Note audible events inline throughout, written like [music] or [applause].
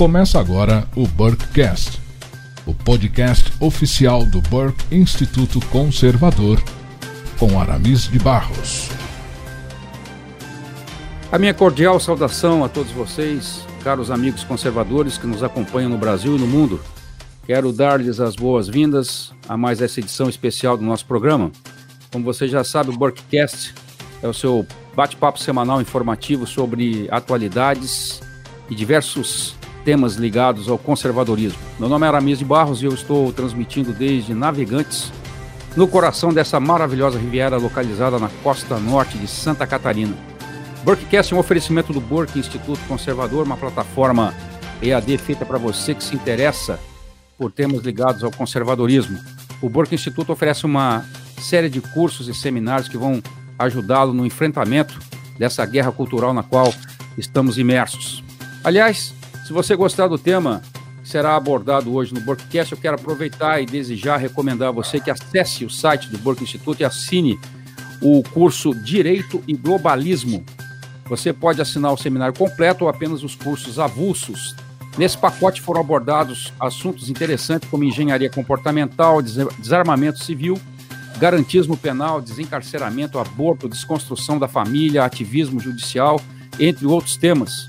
Começa agora o Burkecast, o podcast oficial do Burke Instituto Conservador, com Aramis de Barros. A minha cordial saudação a todos vocês, caros amigos conservadores que nos acompanham no Brasil e no mundo. Quero dar-lhes as boas-vindas a mais essa edição especial do nosso programa. Como você já sabe, o Burkecast é o seu bate-papo semanal informativo sobre atualidades e diversos temas ligados ao conservadorismo. Meu nome é Aramis de Barros e eu estou transmitindo desde Navegantes, no coração dessa maravilhosa riviera localizada na costa norte de Santa Catarina. Burkecast é um oferecimento do Burke Instituto Conservador, uma plataforma EAD feita para você que se interessa por temas ligados ao conservadorismo. O Burke Instituto oferece uma série de cursos e seminários que vão ajudá-lo no enfrentamento dessa guerra cultural na qual estamos imersos. Aliás, se você gostar do tema que será abordado hoje no Burkcast, eu quero aproveitar e desejar recomendar a você que acesse o site do Burke Instituto e assine o curso Direito e Globalismo. Você pode assinar o seminário completo ou apenas os cursos avulsos. Nesse pacote foram abordados assuntos interessantes como engenharia comportamental, desarmamento civil, garantismo penal, desencarceramento, aborto, desconstrução da família, ativismo judicial, entre outros temas.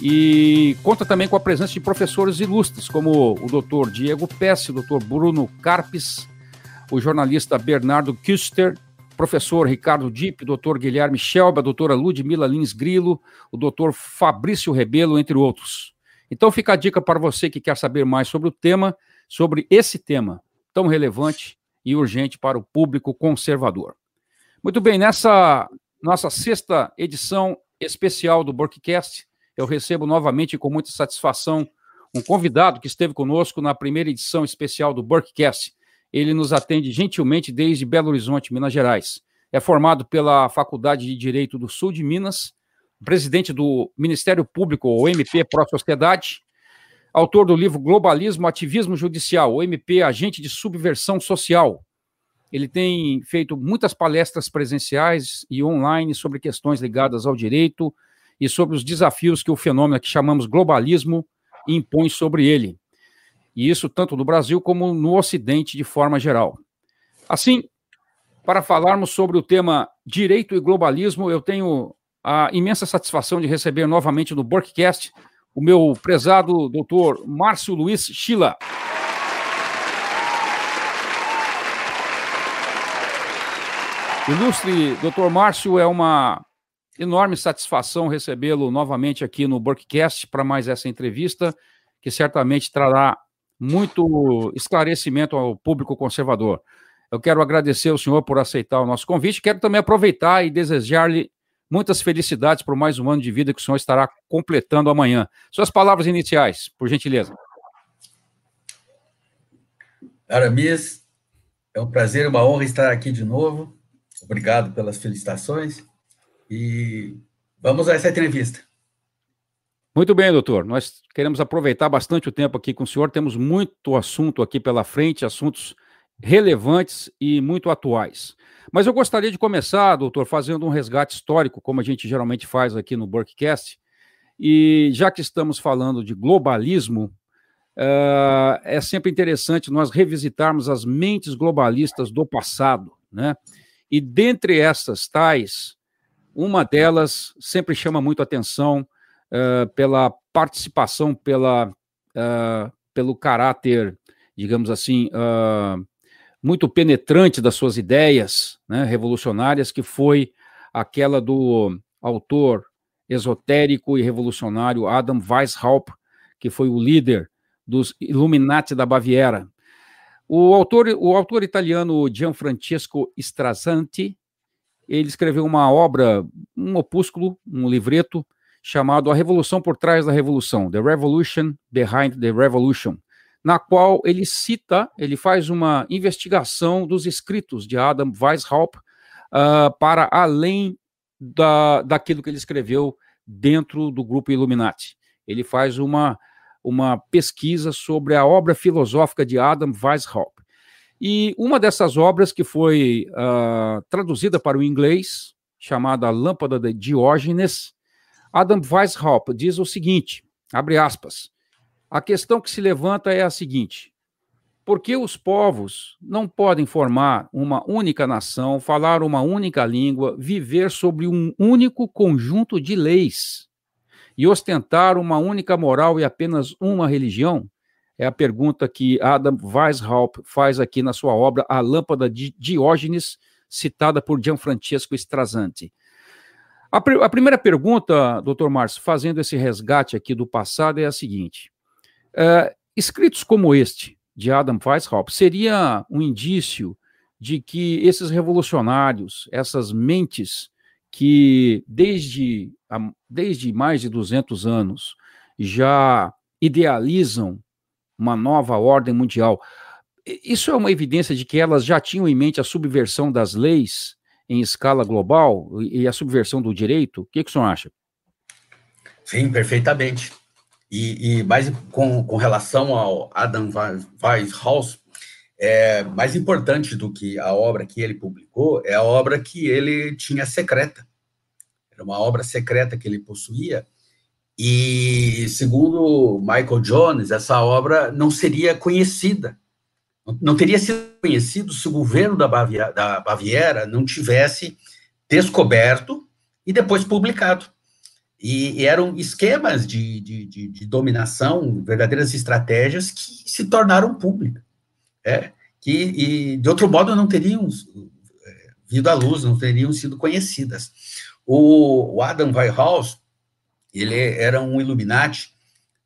E conta também com a presença de professores ilustres, como o doutor Diego Pesce, o doutor Bruno Carpes, o jornalista Bernardo Küster, professor Ricardo Dipp, doutor Guilherme Schelba, doutora Ludmila Lins Grilo, o doutor Fabrício Rebelo, entre outros. Então fica a dica para você que quer saber mais sobre o tema, sobre esse tema tão relevante e urgente para o público conservador. Muito bem, nessa nossa sexta edição especial do Burkcast, eu recebo novamente com muita satisfação um convidado que esteve conosco na primeira edição especial do Burkcast. Ele nos atende gentilmente desde Belo Horizonte, Minas Gerais. É formado pela Faculdade de Direito do Sul de Minas, presidente do Ministério Público, o MP Pró Sociedade, autor do livro Globalismo, Ativismo Judicial, o MP Agente de Subversão Social. Ele tem feito muitas palestras presenciais e online sobre questões ligadas ao direito, e sobre os desafios que o fenômeno que chamamos globalismo impõe sobre ele. E isso tanto no Brasil como no Ocidente de forma geral. Assim, para falarmos sobre o tema direito e globalismo, eu tenho a imensa satisfação de receber novamente no Burkcast o meu prezado doutor Márcio Luiz Schila. Ilustre doutor Márcio é uma enorme satisfação recebê-lo novamente aqui no Burkcast para mais essa entrevista, que certamente trará muito esclarecimento ao público conservador. Eu quero agradecer ao senhor por aceitar o nosso convite. Quero também aproveitar e desejar-lhe muitas felicidades por mais um ano de vida que o senhor estará completando amanhã. Suas palavras iniciais, por gentileza. Aramis, é um prazer, uma honra estar aqui de novo. Obrigado pelas felicitações. E vamos a essa entrevista. Muito bem, doutor. Nós queremos aproveitar bastante o tempo aqui com o senhor. Temos muito assunto aqui pela frente, assuntos relevantes e muito atuais. Mas eu gostaria de começar, doutor, fazendo um resgate histórico, como a gente geralmente faz aqui no Burkcast. E já que estamos falando de globalismo, uh, é sempre interessante nós revisitarmos as mentes globalistas do passado, né? E dentre essas tais, uma delas sempre chama muito atenção uh, pela participação, pela, uh, pelo caráter, digamos assim, uh, muito penetrante das suas ideias né, revolucionárias, que foi aquela do autor esotérico e revolucionário Adam Weishaupt, que foi o líder dos Illuminati da Baviera. O autor, o autor italiano Gianfrancesco Strasanti, ele escreveu uma obra, um opúsculo, um livreto, chamado A Revolução por Trás da Revolução, The Revolution Behind the Revolution, na qual ele cita, ele faz uma investigação dos escritos de Adam Weishaupt uh, para além da, daquilo que ele escreveu dentro do grupo Illuminati. Ele faz uma, uma pesquisa sobre a obra filosófica de Adam Weishaupt. E uma dessas obras que foi uh, traduzida para o inglês, chamada Lâmpada de Diógenes, Adam Weishaupt diz o seguinte, abre aspas, A questão que se levanta é a seguinte: por que os povos não podem formar uma única nação, falar uma única língua, viver sobre um único conjunto de leis e ostentar uma única moral e apenas uma religião? É a pergunta que Adam Weishaupt faz aqui na sua obra A Lâmpada de Diógenes, citada por Gianfrancesco Strasanti. A, pr a primeira pergunta, doutor Márcio, fazendo esse resgate aqui do passado, é a seguinte: é, escritos como este, de Adam Weishaupt, seria um indício de que esses revolucionários, essas mentes que desde, desde mais de 200 anos já idealizam uma nova ordem mundial. Isso é uma evidência de que elas já tinham em mente a subversão das leis em escala global e a subversão do direito? O que, que o senhor acha? Sim, perfeitamente. E, e mais com, com relação ao Adam Weishaupt, é, mais importante do que a obra que ele publicou é a obra que ele tinha secreta. Era uma obra secreta que ele possuía, e, segundo Michael Jones, essa obra não seria conhecida, não teria sido conhecido se o governo da Baviera, da Baviera não tivesse descoberto e depois publicado. E, e eram esquemas de, de, de, de, dominação, verdadeiras estratégias que se tornaram públicas. É, que, de outro modo, não teriam é, vindo à luz, não teriam sido conhecidas. O, o Adam Weishaupt, ele era um Illuminati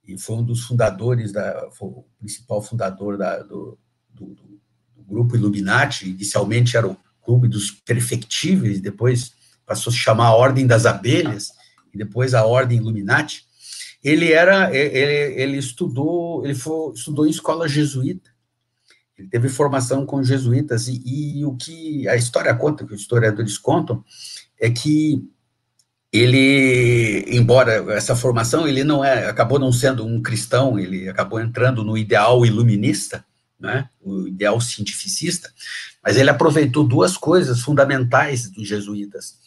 e foi um dos fundadores, da, o principal fundador da, do, do, do, grupo Illuminati. Inicialmente era o Clube dos Perfectíveis, depois passou a se chamar a Ordem das Abelhas, e depois a Ordem Illuminati. Ele era, ele, ele estudou, ele foi, estudou em escola jesuíta. Ele teve formação com jesuítas e, e o que a história conta, que os historiadores contam, é que ele, embora essa formação, ele não é, acabou não sendo um cristão, ele acabou entrando no ideal iluminista, né, o ideal cientificista, mas ele aproveitou duas coisas fundamentais dos jesuítas,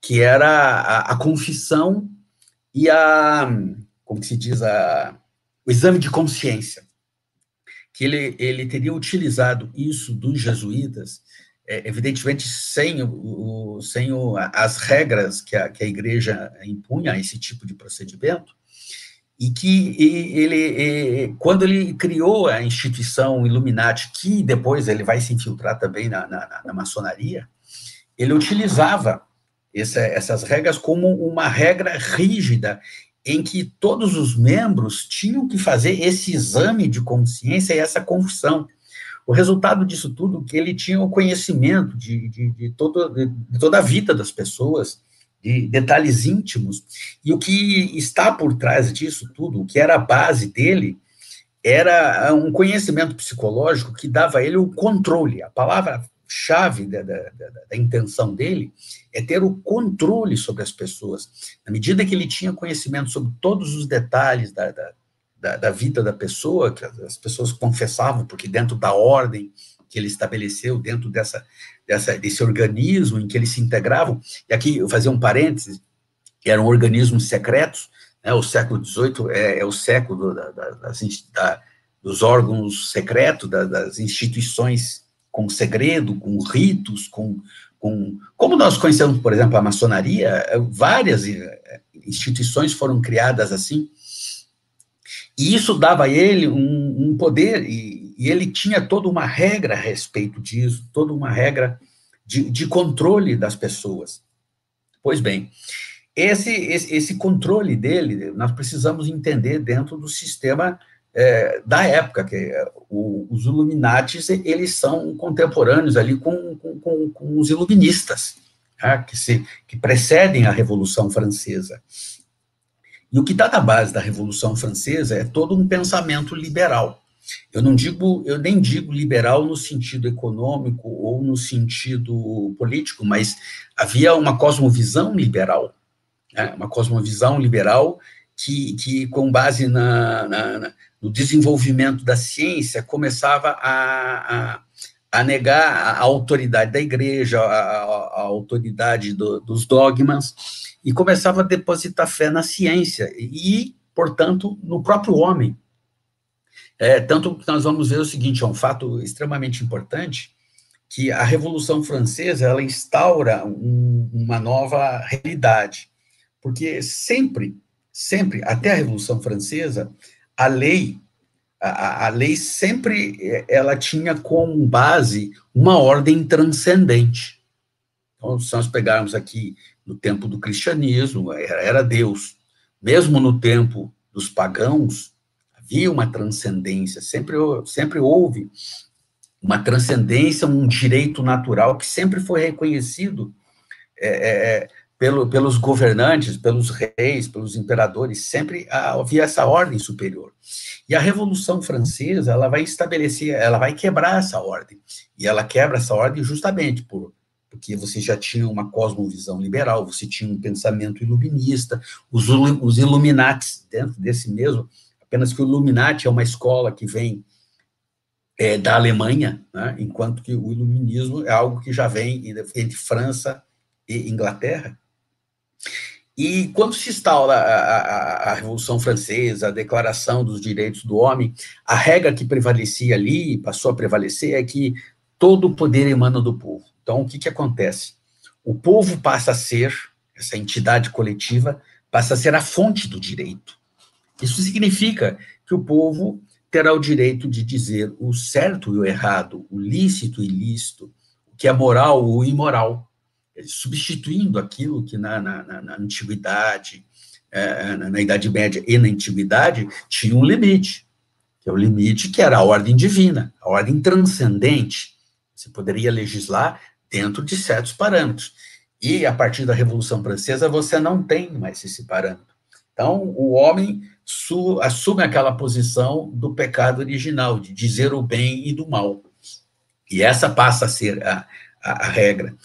que era a, a confissão e a, como se diz, a, o exame de consciência, que ele, ele teria utilizado isso dos jesuítas evidentemente sem, o, sem o, as regras que a, que a igreja impunha a esse tipo de procedimento, e que ele, quando ele criou a instituição Illuminati, que depois ele vai se infiltrar também na, na, na maçonaria, ele utilizava essa, essas regras como uma regra rígida em que todos os membros tinham que fazer esse exame de consciência e essa confissão. O resultado disso tudo que ele tinha o conhecimento de, de, de, todo, de toda a vida das pessoas, de detalhes íntimos, e o que está por trás disso tudo, o que era a base dele, era um conhecimento psicológico que dava a ele o controle. A palavra-chave da, da, da, da, intenção dele é ter o controle sobre as pessoas. Na medida que ele tinha conhecimento sobre todos os detalhes da, da, da, vida da pessoa, que as pessoas confessavam, porque dentro da ordem que ele estabeleceu, dentro dessa, dessa, desse organismo em que eles se integravam, e aqui eu fazia um parênteses, eram organismos secretos, né, o século XVIII é, é o século da, da, das, da, dos órgãos secretos, das instituições com segredo, com ritos, com, com... Como nós conhecemos, por exemplo, a maçonaria, várias eh, instituições foram criadas assim, e isso dava a ele um, um poder, e, e, ele tinha toda uma regra a respeito disso, toda uma regra de, de controle das pessoas. Pois bem, esse, esse, esse, controle dele, nós precisamos entender dentro do sistema é, da época, que é, o, os Illuminatis, eles são contemporâneos ali com, com, com, com os iluministas, tá? que, se, que precedem a Revolução Francesa. E o que está na base da Revolução Francesa é todo um pensamento liberal. Eu não digo, eu nem digo liberal no sentido econômico ou no sentido político, mas havia uma cosmovisão liberal, né? uma cosmovisão liberal que, que com base na, na, no desenvolvimento da ciência, começava a, a, a negar a autoridade da igreja, a, a autoridade do, dos dogmas, e começava a depositar fé na ciência e, portanto, no próprio homem. É, tanto que nós vamos ver o seguinte, é um fato extremamente importante, que a Revolução Francesa, ela instaura um, uma nova realidade, porque sempre, sempre, até a Revolução Francesa, a lei, a, a lei sempre, ela tinha como base uma ordem transcendente. Então, se nós pegarmos aqui no tempo do cristianismo, era, era Deus. Mesmo no tempo dos pagãos, havia uma transcendência, sempre, sempre houve uma transcendência, um direito natural que sempre foi reconhecido é, é, pelo, pelos governantes, pelos reis, pelos imperadores, sempre havia essa ordem superior. E a Revolução Francesa, ela vai estabelecer, ela vai quebrar essa ordem. E ela quebra essa ordem justamente por porque você já tinha uma cosmovisão liberal, você tinha um pensamento iluminista, os, os dentro desse mesmo, apenas que o Illuminati é uma escola que vem é, da Alemanha, né, enquanto que o iluminismo é algo que já vem entre França e Inglaterra. E quando se instaura a, a, a, Revolução Francesa, a Declaração dos Direitos do Homem, a regra que prevalecia ali, passou a prevalecer, é que todo o poder emana do povo. Então, o que, que acontece? O povo passa a ser, essa entidade coletiva, passa a ser a fonte do direito. Isso significa que o povo terá o direito de dizer o certo e o errado, o lícito e ilícito, o que é moral ou imoral, substituindo aquilo que na, na, na antiguidade, é, na, na, Idade Média e na antiguidade tinha um limite, que é o limite que era a ordem divina, a ordem transcendente. Você poderia legislar dentro de certos parâmetros. E a partir da Revolução Francesa você não tem mais esse parâmetro. Então, o homem assume aquela posição do pecado original, de dizer o bem e do mal. E essa passa a ser a, a, a regra.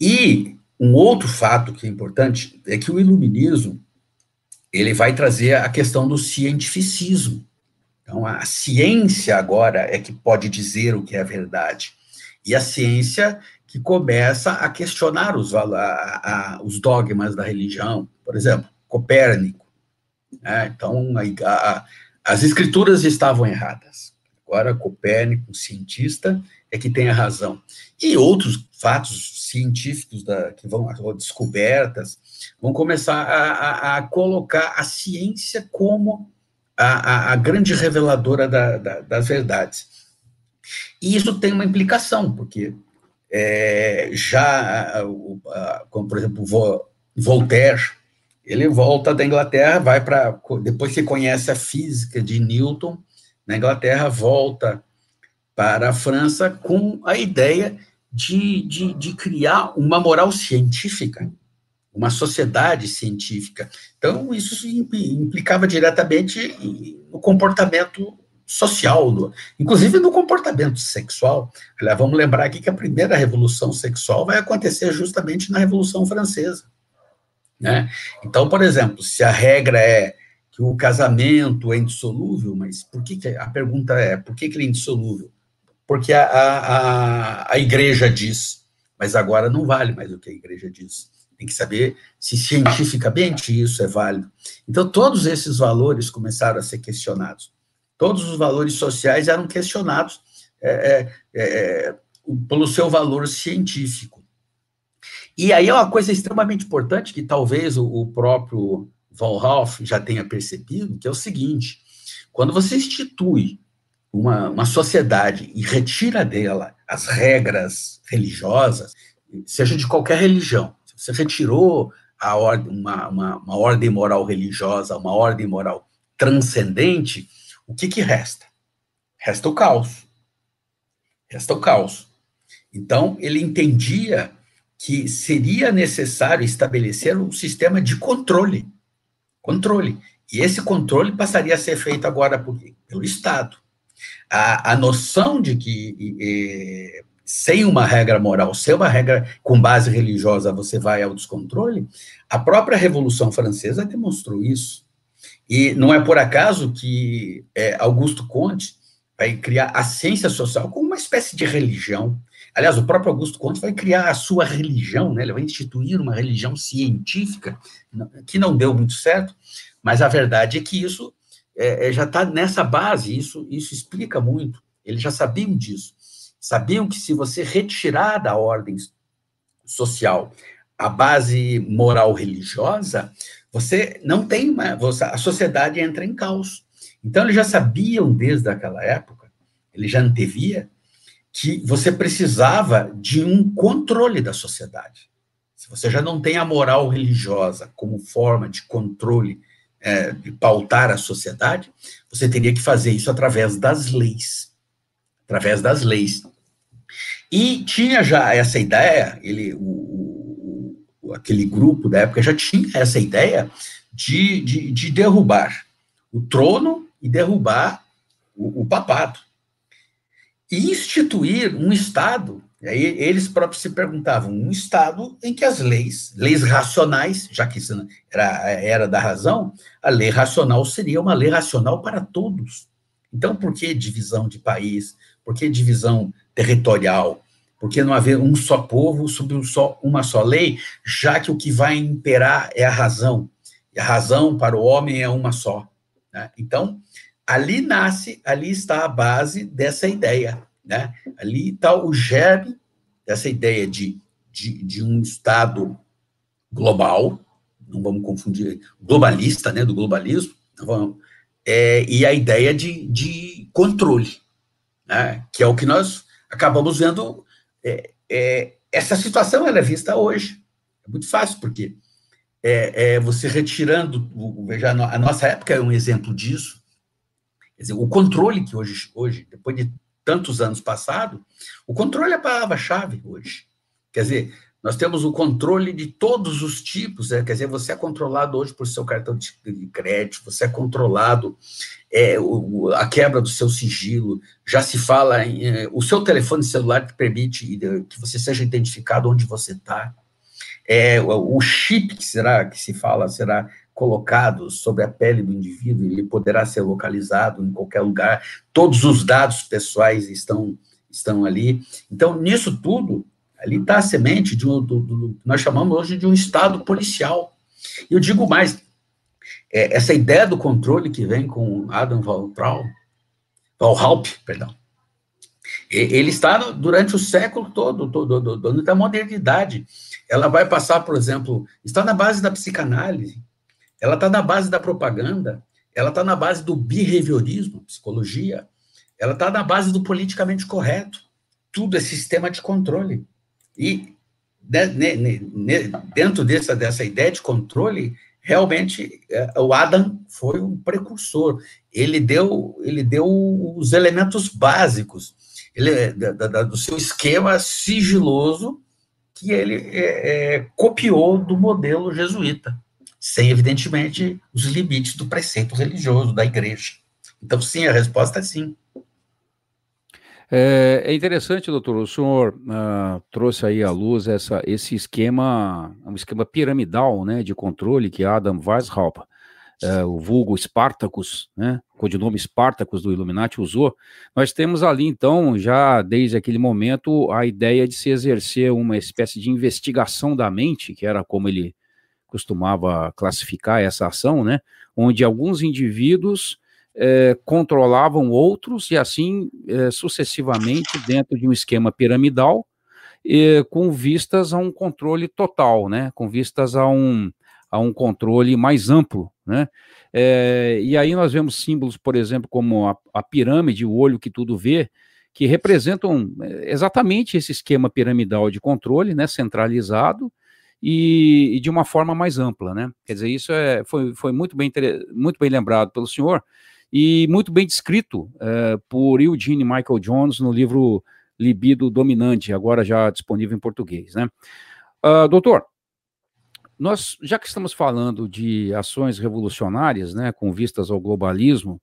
E um outro fato que é importante é que o iluminismo ele vai trazer a questão do cientificismo. Então, a ciência agora é que pode dizer o que é verdade. E a ciência que começa a questionar os, a, a, os dogmas da religião. Por exemplo, Copérnico né? Então, a, as escrituras estavam erradas. Agora, Copérnico, cientista, é que tem a razão. E outros fatos científicos da, que vão, descobertas, vão começar a, a, a colocar a ciência como a, a grande reveladora da, da, das verdades. E isso tem uma implicação, porque é, já, como por exemplo, Voltaire, ele volta da Inglaterra, vai para. Depois que conhece a física de Newton, na Inglaterra, volta para a França com a ideia de, de, de criar uma moral científica, uma sociedade científica. Então, isso implicava diretamente no comportamento social, inclusive no comportamento sexual. Aliás, vamos lembrar aqui que a primeira revolução sexual vai acontecer justamente na Revolução Francesa. Né? Então, por exemplo, se a regra é que o casamento é indissolúvel, mas por que, que a pergunta é, por que, que ele é indissolúvel? Porque a, a, a igreja diz, mas agora não vale mais o que a igreja diz. Tem que saber se cientificamente isso é válido. Então, todos esses valores começaram a ser questionados. Todos os valores sociais eram questionados é, é, é, pelo seu valor científico. E aí é uma coisa extremamente importante que talvez o, o próprio Von Ralph já tenha percebido, que é o seguinte: quando você institui uma, uma sociedade e retira dela as regras religiosas, seja de qualquer religião, você retirou a ordem, uma, uma, uma ordem moral religiosa, uma ordem moral transcendente, o que, que resta? Resta o caos. Resta o caos. Então, ele entendia que seria necessário estabelecer um sistema de controle. Controle. E esse controle passaria a ser feito agora por, pelo Estado. A, a noção de que e, sem uma regra moral, sem uma regra com base religiosa, você vai ao descontrole, a própria Revolução Francesa demonstrou isso. E não é por acaso que é, Augusto Conte vai criar a ciência social como uma espécie de religião. Aliás, o próprio Augusto Conte vai criar a sua religião, né? ele vai instituir uma religião científica, que não deu muito certo, mas a verdade é que isso é, é já está nessa base, isso, isso explica muito. Eles já sabiam disso. Sabiam que se você retirar da ordem social a base moral religiosa, você não tem. Você, a sociedade entra em caos. Então, eles já sabiam desde aquela época, ele já antevia, que você precisava de um controle da sociedade. Se você já não tem a moral religiosa como forma de controle, é, pautar a sociedade, você teria que fazer isso através das leis. Através das leis. E tinha já essa ideia, ele, o, o, aquele grupo da época já tinha essa ideia de, de, de derrubar o trono e derrubar o, o papado e instituir um Estado. Aí eles próprios se perguntavam: um Estado em que as leis, leis racionais, já que isso era, era da razão, a lei racional seria uma lei racional para todos. Então, por que divisão de país? Por que divisão territorial? Por que não haver um só povo sob um só, uma só lei, já que o que vai imperar é a razão? E a razão para o homem é uma só. Né? Então, ali nasce, ali está a base dessa ideia, né? Ali está o germe dessa ideia de, de, de, um Estado global, não vamos confundir, globalista, né, do globalismo, vamos, é, e a ideia de, de controle, né, que é o que nós acabamos vendo. É, é, essa situação ela é vista hoje. É muito fácil, porque é, é você retirando, veja, a nossa época é um exemplo disso, Quer dizer, o controle que hoje, hoje depois de tantos anos passados, o controle é a palavra-chave hoje. Quer dizer, nós temos o controle de todos os tipos, é, quer dizer, você é controlado hoje por seu cartão de crédito, você é controlado, é, o, a quebra do seu sigilo, já se fala, em, é, o seu telefone celular que permite que você seja identificado onde você está, é, o, o chip que será, que se fala, será colocados sobre a pele do indivíduo, ele poderá ser localizado em qualquer lugar, todos os dados pessoais estão, estão ali. Então, nisso tudo, ali está a semente de um, do, do, nós chamamos hoje de um Estado policial. E eu digo mais, é, essa ideia do controle que vem com Adam Waltraul, Walhaup, perdão, ele está durante o século todo, todo, todo da modernidade. Ela vai passar, por exemplo, está na base da psicanálise, ela está na base da propaganda, ela está na base do behaviorismo, psicologia, ela está na base do politicamente correto. Tudo é sistema de controle. E dentro dessa, dessa ideia de controle, realmente é, o Adam foi um precursor. Ele deu, ele deu os elementos básicos ele, da, da, do seu esquema sigiloso que ele é, é, copiou do modelo jesuíta sem, evidentemente, os limites do preceito religioso da igreja. Então, sim, a resposta é sim. É, é interessante, doutor, o senhor uh, trouxe aí à luz essa, esse esquema, um esquema piramidal né, de controle que Adam Weishaupt, uh, o vulgo Spartacus, né, codinome Spartacus do Illuminati usou, nós temos ali, então, já desde aquele momento, a ideia de se exercer uma espécie de investigação da mente, que era como ele costumava classificar essa ação, né? Onde alguns indivíduos é, controlavam outros e assim é, sucessivamente dentro de um esquema piramidal, com vistas a um controle total, né? Com vistas a um, a um controle mais amplo, né? É, e aí nós vemos símbolos, por exemplo, como a, a pirâmide, o olho que tudo vê, que representam exatamente esse esquema piramidal de controle, né, centralizado, e, e, de uma forma mais ampla, né? Quer dizer, isso é, foi, foi muito, bem, muito bem lembrado pelo senhor e muito bem descrito é, por Eugene Michael Jones no livro Libido Dominante, agora já disponível em português, né? Uh, doutor, nós, já que estamos falando de ações revolucionárias, né, com vistas ao globalismo,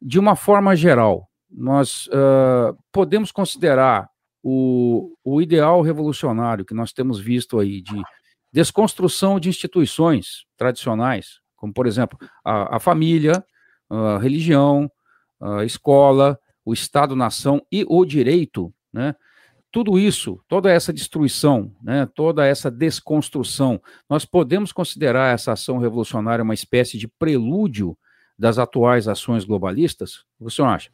de uma forma geral, nós uh, podemos considerar o, o ideal revolucionário que nós temos visto aí de desconstrução de instituições tradicionais, como, por exemplo, a, a família, a religião, a escola, o Estado-nação e o direito, né? Tudo isso, toda essa destruição, né, toda essa desconstrução, nós podemos considerar essa ação revolucionária uma espécie de prelúdio das atuais ações globalistas? O que acha?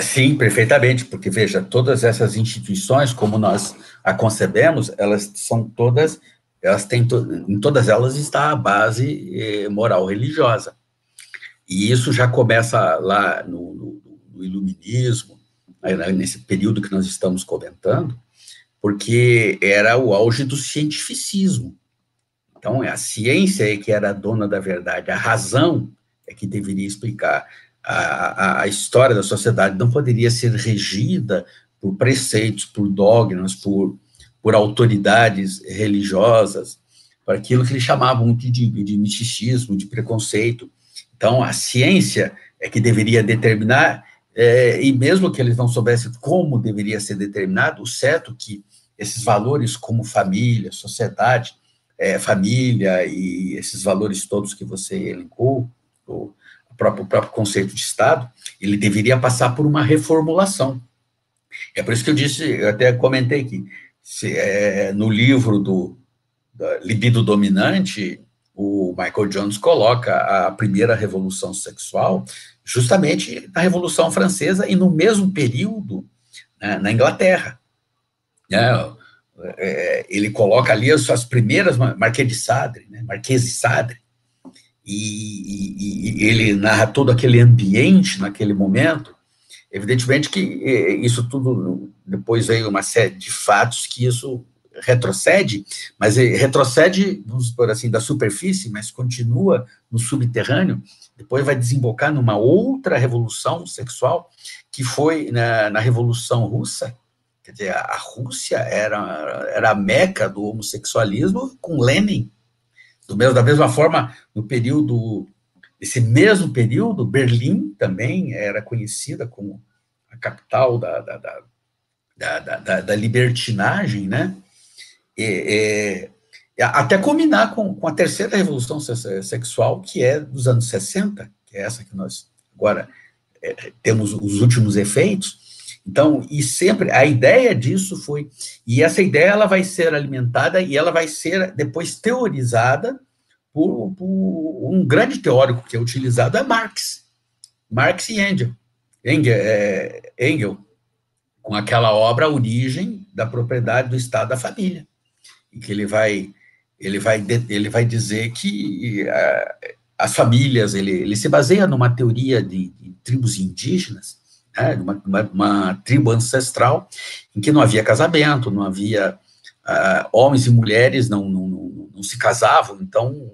Sim, perfeitamente, porque veja, todas essas instituições, como nós a concebemos, elas são todas, elas têm, to, em todas elas está a base eh, moral religiosa. E isso já começa lá no, no, no iluminismo, né, nesse período que nós estamos comentando, porque era o auge do cientificismo. Então, a ciência é que era a dona da verdade, a razão é que deveria explicar a, a, história da sociedade não poderia ser regida por preceitos, por dogmas, por, por autoridades religiosas, por aquilo que eles chamavam de, de, de misticismo, de preconceito. Então, a ciência é que deveria determinar, é, e mesmo que eles não soubessem como deveria ser determinado, o certo é que esses valores como família, sociedade, é, família e esses valores todos que você elencou, ou, próprio, o próprio conceito de Estado, ele deveria passar por uma reformulação. É por isso que eu disse, eu até comentei aqui, se, é, no livro do Libido Dominante, o Michael Jones coloca a primeira revolução sexual justamente na Revolução Francesa e no mesmo período né, na Inglaterra. Né, é, ele coloca ali as suas primeiras Marquês de Sade, né, Marquês de Sade, e, e, e, ele narra todo aquele ambiente naquele momento, evidentemente que isso tudo, depois veio uma série de fatos que isso retrocede, mas retrocede, vamos por assim, da superfície, mas continua no subterrâneo, depois vai desembocar numa outra revolução sexual, que foi na, na Revolução Russa, quer dizer, a Rússia era, era a meca do homossexualismo com Lenin, do mesmo, da mesma forma, no período, esse mesmo período, Berlim também era conhecida como a capital da, da, da, da, da libertinagem, né? E, até combinar com, com a terceira revolução sexual, que é dos anos 60, que é essa que nós agora é, temos os últimos efeitos, então, e sempre, a ideia disso foi, e essa ideia ela vai ser alimentada e ela vai ser depois teorizada por, por um grande teórico que é utilizado, é Marx. Marx e Engel. Engel, é, Engel com aquela obra A Origem da Propriedade do Estado da Família, em que ele vai, ele vai, ele vai dizer que uh, as famílias, ele, ele se baseia numa teoria de, de tribos indígenas, né, uma, uma, uma, tribo ancestral em que não havia casamento, não havia uh, homens e mulheres não, não, não, não, se casavam, então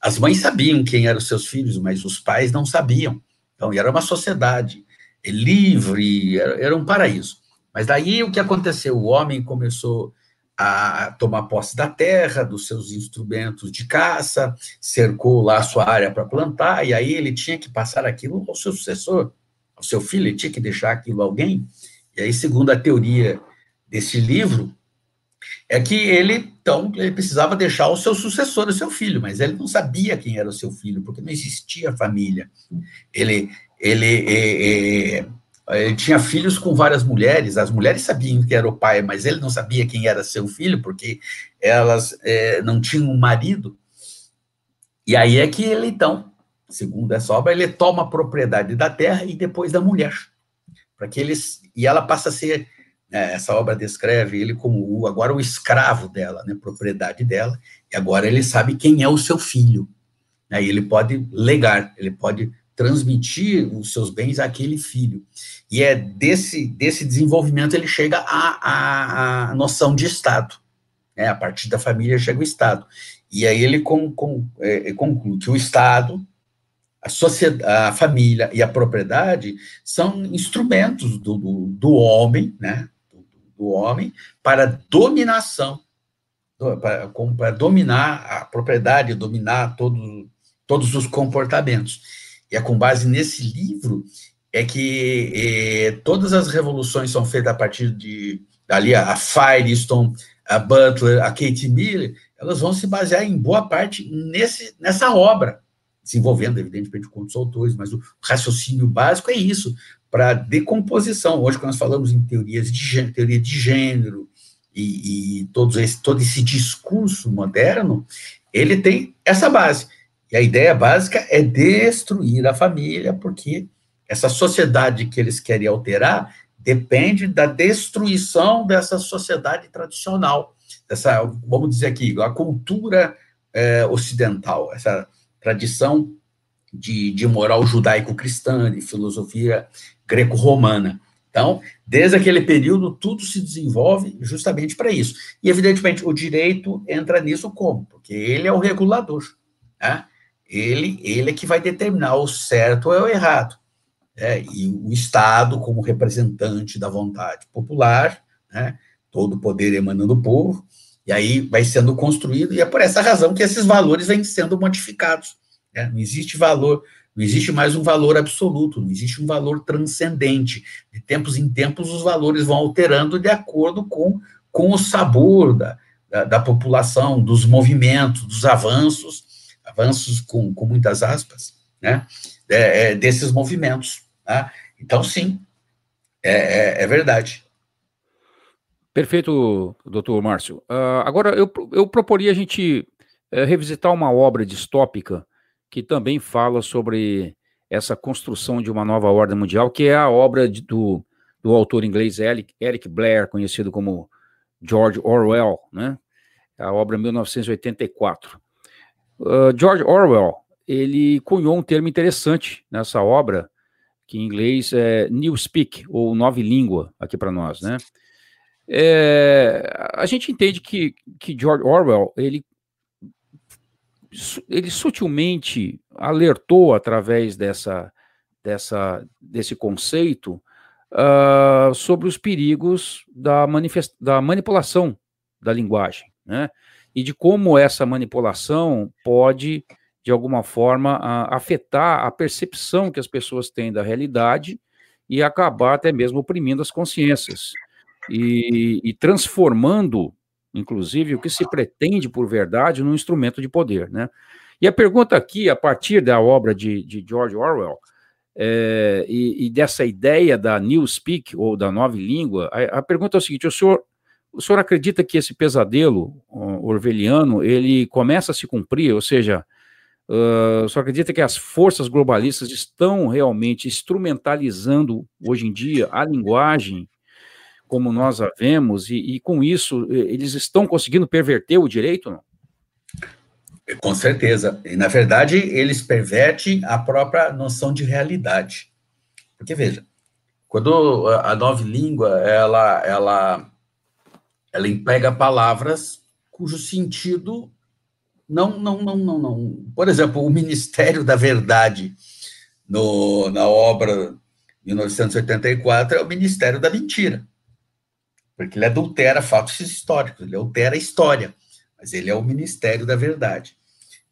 as mães sabiam quem eram seus filhos, mas os pais não sabiam. Então era uma sociedade livre, era, era um paraíso. Mas daí o que aconteceu? O homem começou a tomar posse da terra, dos seus instrumentos de caça, cercou lá a sua área para plantar, e aí ele tinha que passar aquilo ao seu sucessor ao seu filho, ele tinha que deixar aquilo a alguém. E aí, segundo a teoria desse livro, é que ele, então, ele precisava deixar o seu sucessor, o seu filho, mas ele não sabia quem era o seu filho, porque não existia família. Ele, ele, ele tinha filhos com várias mulheres, as mulheres sabiam que era o pai, mas ele não sabia quem era seu filho, porque elas é, não tinham um marido. E aí é que ele, então, segundo essa obra, ele toma a propriedade da terra e depois da mulher, para que eles e ela passa a ser é, essa obra descreve ele como o, agora o escravo dela, né, propriedade dela, e agora ele sabe quem é o seu filho, né, e ele pode legar, ele pode transmitir os seus bens àquele filho. E é desse, desse desenvolvimento ele chega à, à, noção de Estado. Né, a partir da família chega o Estado. E aí ele com, com, é, conclui que o Estado a, sociedade, a família e a propriedade são instrumentos do, do, do homem, né, do, do, homem, para dominação, para, para dominar a propriedade, dominar todo, todos os comportamentos. E é com base nesse livro é que eh, todas as revoluções são feitas a partir de ali a Firestone, a Butler, a Kate Miller, elas vão se basear em boa parte nesse, nessa obra desenvolvendo, evidentemente, com outros autores, mas o raciocínio básico é isso, para decomposição. Hoje, quando nós falamos em teorias de gênero, teoria de gênero e, e todo, esse, todo esse discurso moderno, ele tem essa base. E a ideia básica é destruir a família, porque essa sociedade que eles querem alterar depende da destruição dessa sociedade tradicional, dessa, vamos dizer aqui, a cultura é, ocidental, essa tradição de, de moral judaico-cristã, de filosofia greco-romana. Então, desde aquele período, tudo se desenvolve justamente para isso. E, evidentemente, o direito entra nisso como? Porque ele é o regulador. Né? Ele, ele é que vai determinar o certo ou o errado. Né? E o Estado, como representante da vontade popular, né? todo o poder emanando do povo, e aí vai sendo construído, e é por essa razão que esses valores vêm sendo modificados. Né? Não existe valor não existe mais um valor absoluto, não existe um valor transcendente. De tempos em tempos, os valores vão alterando de acordo com, com o sabor da, da, da população, dos movimentos, dos avanços, avanços com, com muitas aspas, né, é, é, desses movimentos. Tá? Então, sim, é, é, é verdade. Perfeito, doutor Márcio. Uh, agora, eu, eu proporia a gente uh, revisitar uma obra distópica que também fala sobre essa construção de uma nova ordem mundial, que é a obra de, do, do autor inglês Eric, Blair, conhecido como George Orwell, né? A obra 1984. Uh, George Orwell, ele cunhou um termo interessante nessa obra, que em inglês é Newspeak, ou nova língua, aqui para nós, né? É, a gente entende que, que George Orwell, ele ele sutilmente alertou através dessa, dessa, desse conceito uh, sobre os perigos da, da manipulação da linguagem, né? E de como essa manipulação pode, de alguma forma, uh, afetar a percepção que as pessoas têm da realidade e acabar até mesmo oprimindo as consciências e, e transformando inclusive, o que se pretende por verdade num instrumento de poder, né? E a pergunta aqui, a partir da obra de, de George Orwell, é, e, e, dessa ideia da New Speak, ou da nova língua, a, a, pergunta é o seguinte, o senhor, o senhor acredita que esse pesadelo orwelliano, ele começa a se cumprir, ou seja, uh, o senhor acredita que as forças globalistas estão realmente instrumentalizando, hoje em dia, a linguagem como nós a vemos, e, e, com isso eles estão conseguindo perverter o direito? Não? Com certeza. E, na verdade, eles pervertem a própria noção de realidade. Porque, veja, quando a nova língua, ela, ela, ela emprega palavras cujo sentido não, não, não, não, não. Por exemplo, o Ministério da Verdade, no, na obra 1984, é o Ministério da Mentira porque ele adultera fatos históricos, ele altera a história, mas ele é o ministério da verdade.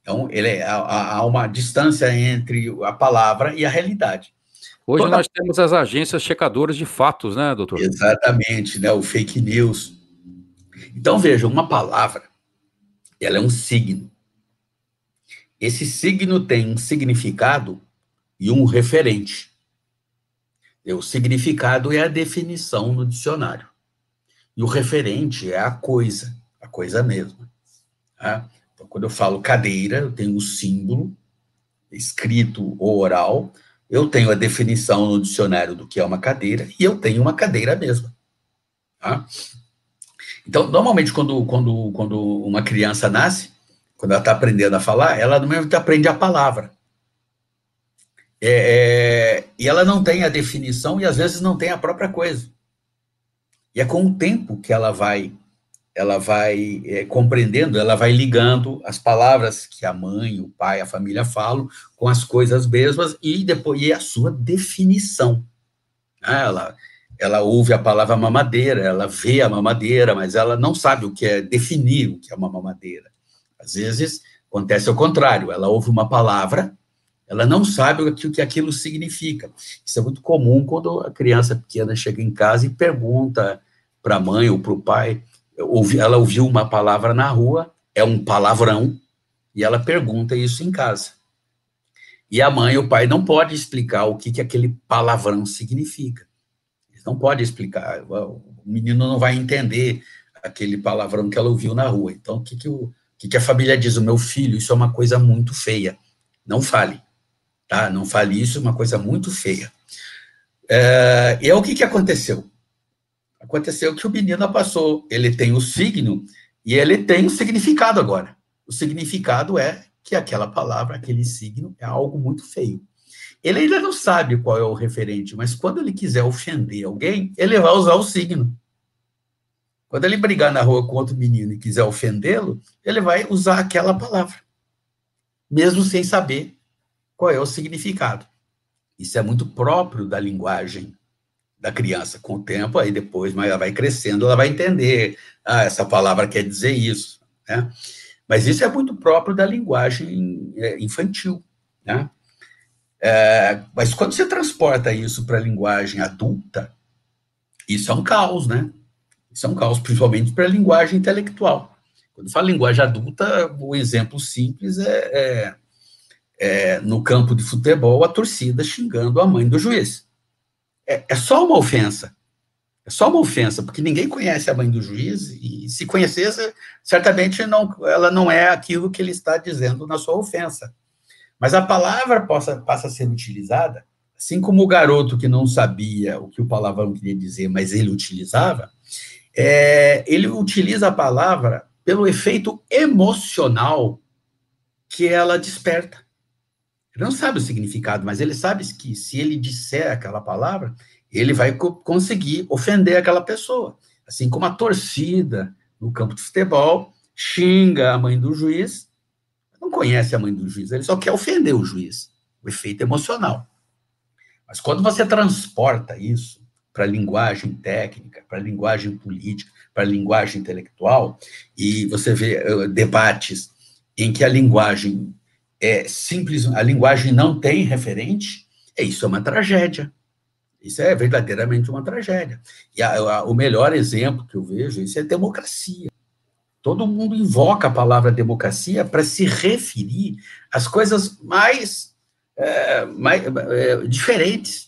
Então, ele é, há, há uma distância entre a palavra e a realidade. Hoje Toda... nós temos as agências checadoras de fatos, né, doutor? Exatamente, né, o fake news. Então, veja, uma palavra, ela é um signo. Esse signo tem um significado e um referente. O significado é a definição no dicionário. E o referente é a coisa, a coisa mesma. Tá? Então, quando eu falo cadeira, eu tenho o símbolo, escrito ou oral, eu tenho a definição no dicionário do que é uma cadeira, e eu tenho uma cadeira mesma. Tá? Então, normalmente, quando, quando, quando uma criança nasce, quando ela está aprendendo a falar, ela no mesmo aprende a palavra. É, é, e ela não tem a definição e às vezes não tem a própria coisa. E é com o tempo que ela vai ela vai é, compreendendo, ela vai ligando as palavras que a mãe, o pai, a família falam com as coisas mesmas e depois e a sua definição. Ah, ela, ela ouve a palavra mamadeira, ela vê a mamadeira, mas ela não sabe o que é definir o que é uma mamadeira. Às vezes acontece ao contrário, ela ouve uma palavra, ela não sabe o que, o que aquilo significa. Isso é muito comum quando a criança pequena chega em casa e pergunta para a mãe ou para o pai. Ela ouviu uma palavra na rua, é um palavrão, e ela pergunta isso em casa. E a mãe e o pai não podem explicar o que, que aquele palavrão significa. Eles não podem explicar. O menino não vai entender aquele palavrão que ela ouviu na rua. Então, o que, que, o, que, que a família diz? O meu filho, isso é uma coisa muito feia. Não fale, tá? Não fale isso, é uma coisa muito feia. É, e é o que, que aconteceu? Aconteceu que o menino passou, ele tem o signo e ele tem o significado agora. O significado é que aquela palavra, aquele signo, é algo muito feio. Ele ainda não sabe qual é o referente, mas quando ele quiser ofender alguém, ele vai usar o signo. Quando ele brigar na rua com outro menino e quiser ofendê-lo, ele vai usar aquela palavra, mesmo sem saber qual é o significado. Isso é muito próprio da linguagem da criança. Com o tempo, aí depois, mas ela vai crescendo, ela vai entender. Ah, essa palavra quer dizer isso. Né? Mas isso é muito próprio da linguagem é, infantil. Né? É, mas quando você transporta isso para a linguagem adulta, isso é um caos, né? Isso é um caos, principalmente para a linguagem intelectual. Quando fala linguagem adulta, o exemplo simples é, é, é, no campo de futebol a torcida xingando a mãe do juiz. É, é só uma ofensa. É só uma ofensa, porque ninguém conhece a mãe do juiz, e se conhecesse, certamente não, ela não é aquilo que ele está dizendo na sua ofensa. Mas a palavra possa, passa a ser utilizada, assim como o garoto que não sabia o que o palavrão queria dizer, mas ele utilizava, é, ele utiliza a palavra pelo efeito emocional que ela desperta. Ele não sabe o significado, mas ele sabe que se ele disser aquela palavra, ele vai co conseguir ofender aquela pessoa. Assim como a torcida no campo de futebol xinga a mãe do juiz, não conhece a mãe do juiz, ele só quer ofender o juiz, o efeito emocional. Mas quando você transporta isso para a linguagem técnica, para a linguagem política, para a linguagem intelectual, e você vê uh, debates em que a linguagem é simples, a linguagem não tem referente, é, isso é uma tragédia. Isso é verdadeiramente uma tragédia. E a, a, o melhor exemplo que eu vejo isso é democracia. Todo mundo invoca a palavra democracia para se referir às coisas mais, é, mais é, diferentes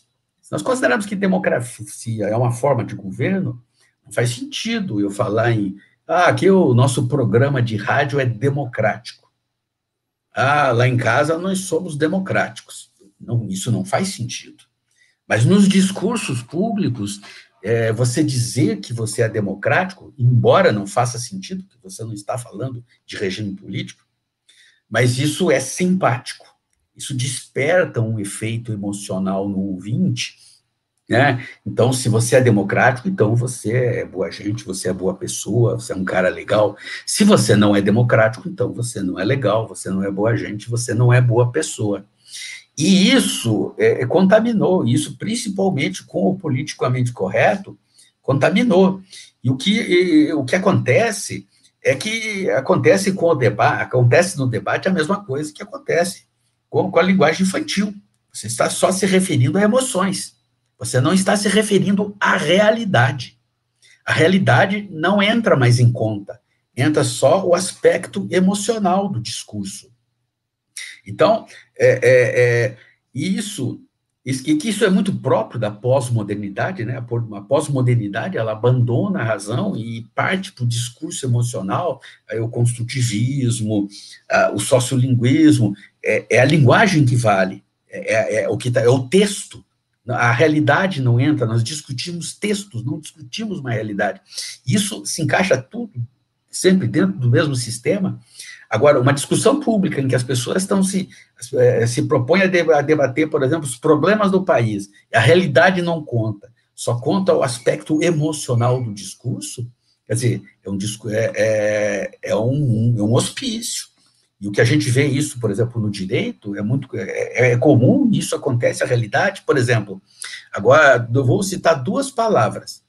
nós consideramos que democracia é uma forma de governo, não faz sentido eu falar em. Ah, aqui o nosso programa de rádio é democrático. Ah, lá em casa nós somos democráticos. Não, isso não faz sentido. Mas nos discursos públicos, é, você dizer que você é democrático, embora não faça sentido, que você não está falando de regime político, mas isso é simpático isso desperta um efeito emocional no ouvinte, né? Então, se você é democrático, então você é boa gente, você é boa pessoa, você é um cara legal. Se você não é democrático, então você não é legal, você não é boa gente, você não é boa pessoa. E isso é, contaminou, isso principalmente com o politicamente correto, contaminou. E o que, e, o que acontece é que acontece com o debate, acontece no debate a mesma coisa que acontece com, com a linguagem infantil. Você está só se referindo a emoções. Você não está se referindo à realidade. A realidade não entra mais em conta. Entra só o aspecto emocional do discurso. Então, é, é, é isso, isso, que isso é muito próprio da pós-modernidade, né? A pós-modernidade ela abandona a razão e parte para o discurso emocional, o construtivismo, o sociolinguismo, é, é a linguagem que vale, é, é, é o que tá, é o texto. A realidade não entra, nós discutimos textos, não discutimos uma realidade. Isso se encaixa tudo sempre dentro do mesmo sistema. Agora, uma discussão pública em que as pessoas estão se, é, se propõem a debater, por exemplo, os problemas do país, a realidade não conta, só conta o aspecto emocional do discurso, quer dizer, é um, é, é, é um, é um hospício. E o que a gente vê isso, por exemplo, no direito, é muito é, é comum, isso acontece, a realidade, por exemplo, agora eu vou citar duas palavras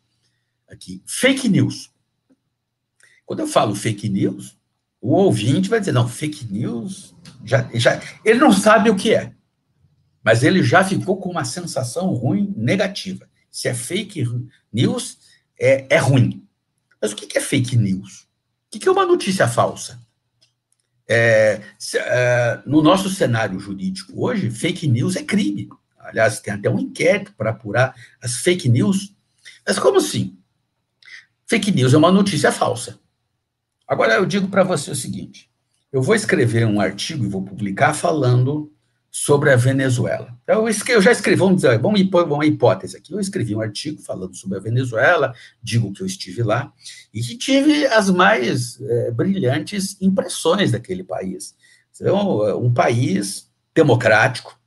aqui, fake news. Quando eu falo fake news, o ouvinte vai dizer, não, fake news, já, já, ele não sabe o que é, mas ele já ficou com uma sensação ruim, negativa. Se é fake news, é, é ruim. Mas o que é fake news? O que é uma notícia falsa? É, é, no nosso cenário jurídico hoje, fake news é crime. Aliás, tem até um inquérito para apurar as fake news. Mas como assim? Fake news é uma notícia falsa. Agora eu digo para você o seguinte: eu vou escrever um artigo e vou publicar falando sobre a Venezuela. Então, eu já escrevi, vamos dizer, vamos uma hipótese aqui. Eu escrevi um artigo falando sobre a Venezuela, digo que eu estive lá, e que tive as mais é, brilhantes impressões daquele país. É um, um país democrático,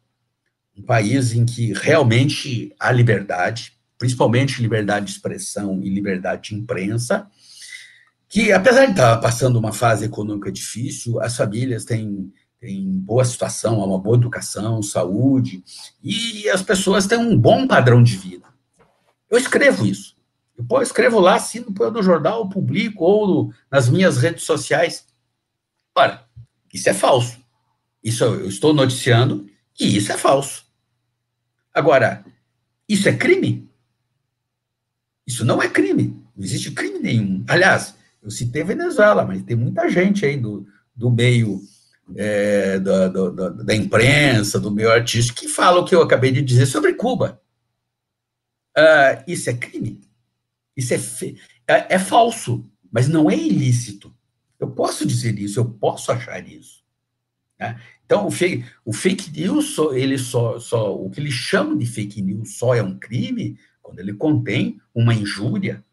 um país em que realmente há liberdade, principalmente liberdade de expressão e liberdade de imprensa, que apesar de estar passando uma fase econômica difícil, as famílias têm tem boa situação, há uma boa educação, saúde, e as pessoas têm um bom padrão de vida. Eu escrevo isso. Eu escrevo lá, assino no jornal, publico, ou no, nas minhas redes sociais. Ora, isso é falso. Isso eu estou noticiando, e isso é falso. Agora, isso é crime? Isso não é crime. Não existe crime nenhum. Aliás, eu citei Venezuela, mas tem muita gente aí do, do meio é, da, da, imprensa, do meio artístico, que fala o que eu acabei de dizer sobre Cuba. Uh, isso é crime. Isso é, fe... é, é, falso, mas não é ilícito. Eu posso dizer isso, eu posso achar isso. Né? Então, o fake, o fake news, só, ele só, só, o que ele chama de fake news só é um crime quando ele contém uma injúria,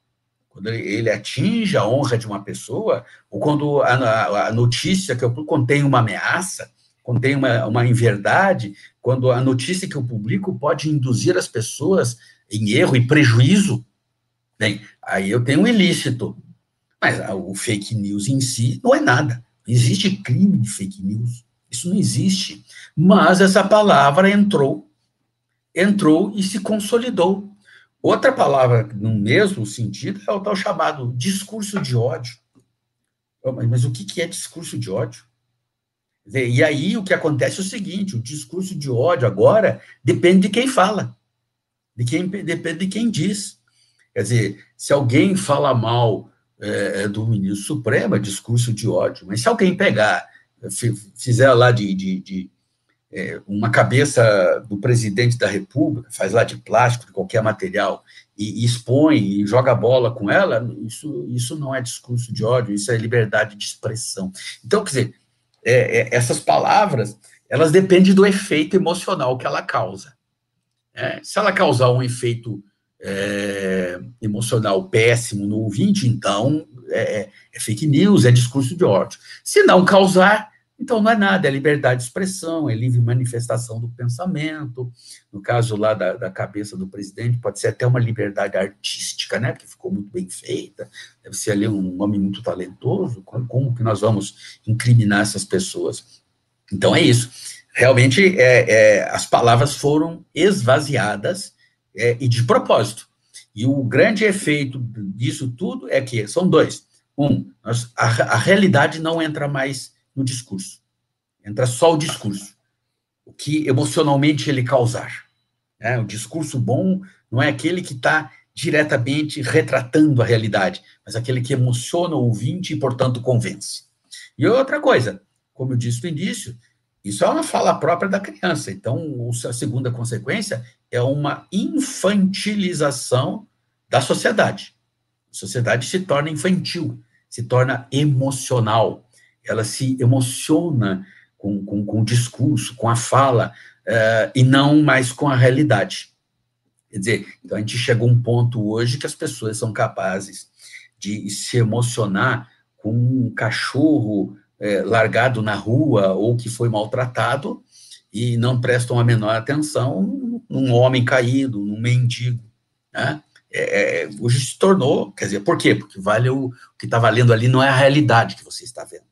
quando ele atinge a honra de uma pessoa, ou quando a, a notícia que eu contém uma ameaça, contém uma, uma inverdade, quando a notícia que eu publico pode induzir as pessoas em erro e prejuízo, bem, aí eu tenho um ilícito. Mas o fake news em si não é nada. Não existe crime de fake news. Isso não existe. Mas essa palavra entrou, entrou e se consolidou. Outra palavra no mesmo sentido é o tal chamado discurso de ódio. Mas o que é discurso de ódio? E aí o que acontece é o seguinte: o discurso de ódio agora depende de quem fala, de quem depende de quem diz. Quer dizer, se alguém fala mal é, do ministro Supremo, é discurso de ódio. Mas se alguém pegar, fizer lá de, de, de é, uma cabeça do presidente da República, faz lá de plástico, de qualquer material, e, e expõe e joga bola com ela, isso, isso não é discurso de ódio, isso é liberdade de expressão. Então, quer dizer, é, é, essas palavras, elas dependem do efeito emocional que ela causa. É, se ela causar um efeito é, emocional péssimo no ouvinte, então é, é, fake news, é discurso de ódio. Se não causar, então, não é nada, é liberdade de expressão, é livre manifestação do pensamento. No caso lá da, da, cabeça do presidente, pode ser até uma liberdade artística, né? Porque ficou muito bem feita. Deve ser ali um homem muito talentoso. Como, como que nós vamos incriminar essas pessoas? Então, é isso. Realmente, é, é, as palavras foram esvaziadas é, e de propósito. E o grande efeito disso tudo é que são dois. Um, a, a realidade não entra mais no discurso. Entra só o discurso. O que emocionalmente ele causar. É, o discurso bom não é aquele que está diretamente retratando a realidade, mas aquele que emociona o ouvinte e, portanto, convence. E outra coisa, como eu disse no início, isso é uma fala própria da criança. Então, a segunda consequência é uma infantilização da sociedade. A sociedade se torna infantil, se torna emocional ela se emociona com, com, com o discurso, com a fala, uh, e não mais com a realidade. Quer dizer, então a gente chegou a um ponto hoje que as pessoas são capazes de se emocionar com um cachorro é, largado na rua ou que foi maltratado e não prestam a menor atenção num homem caído, num mendigo. Né? É, é hoje se tornou, quer dizer, por quê? Porque vale o, o que está valendo ali não é a realidade que você está vendo.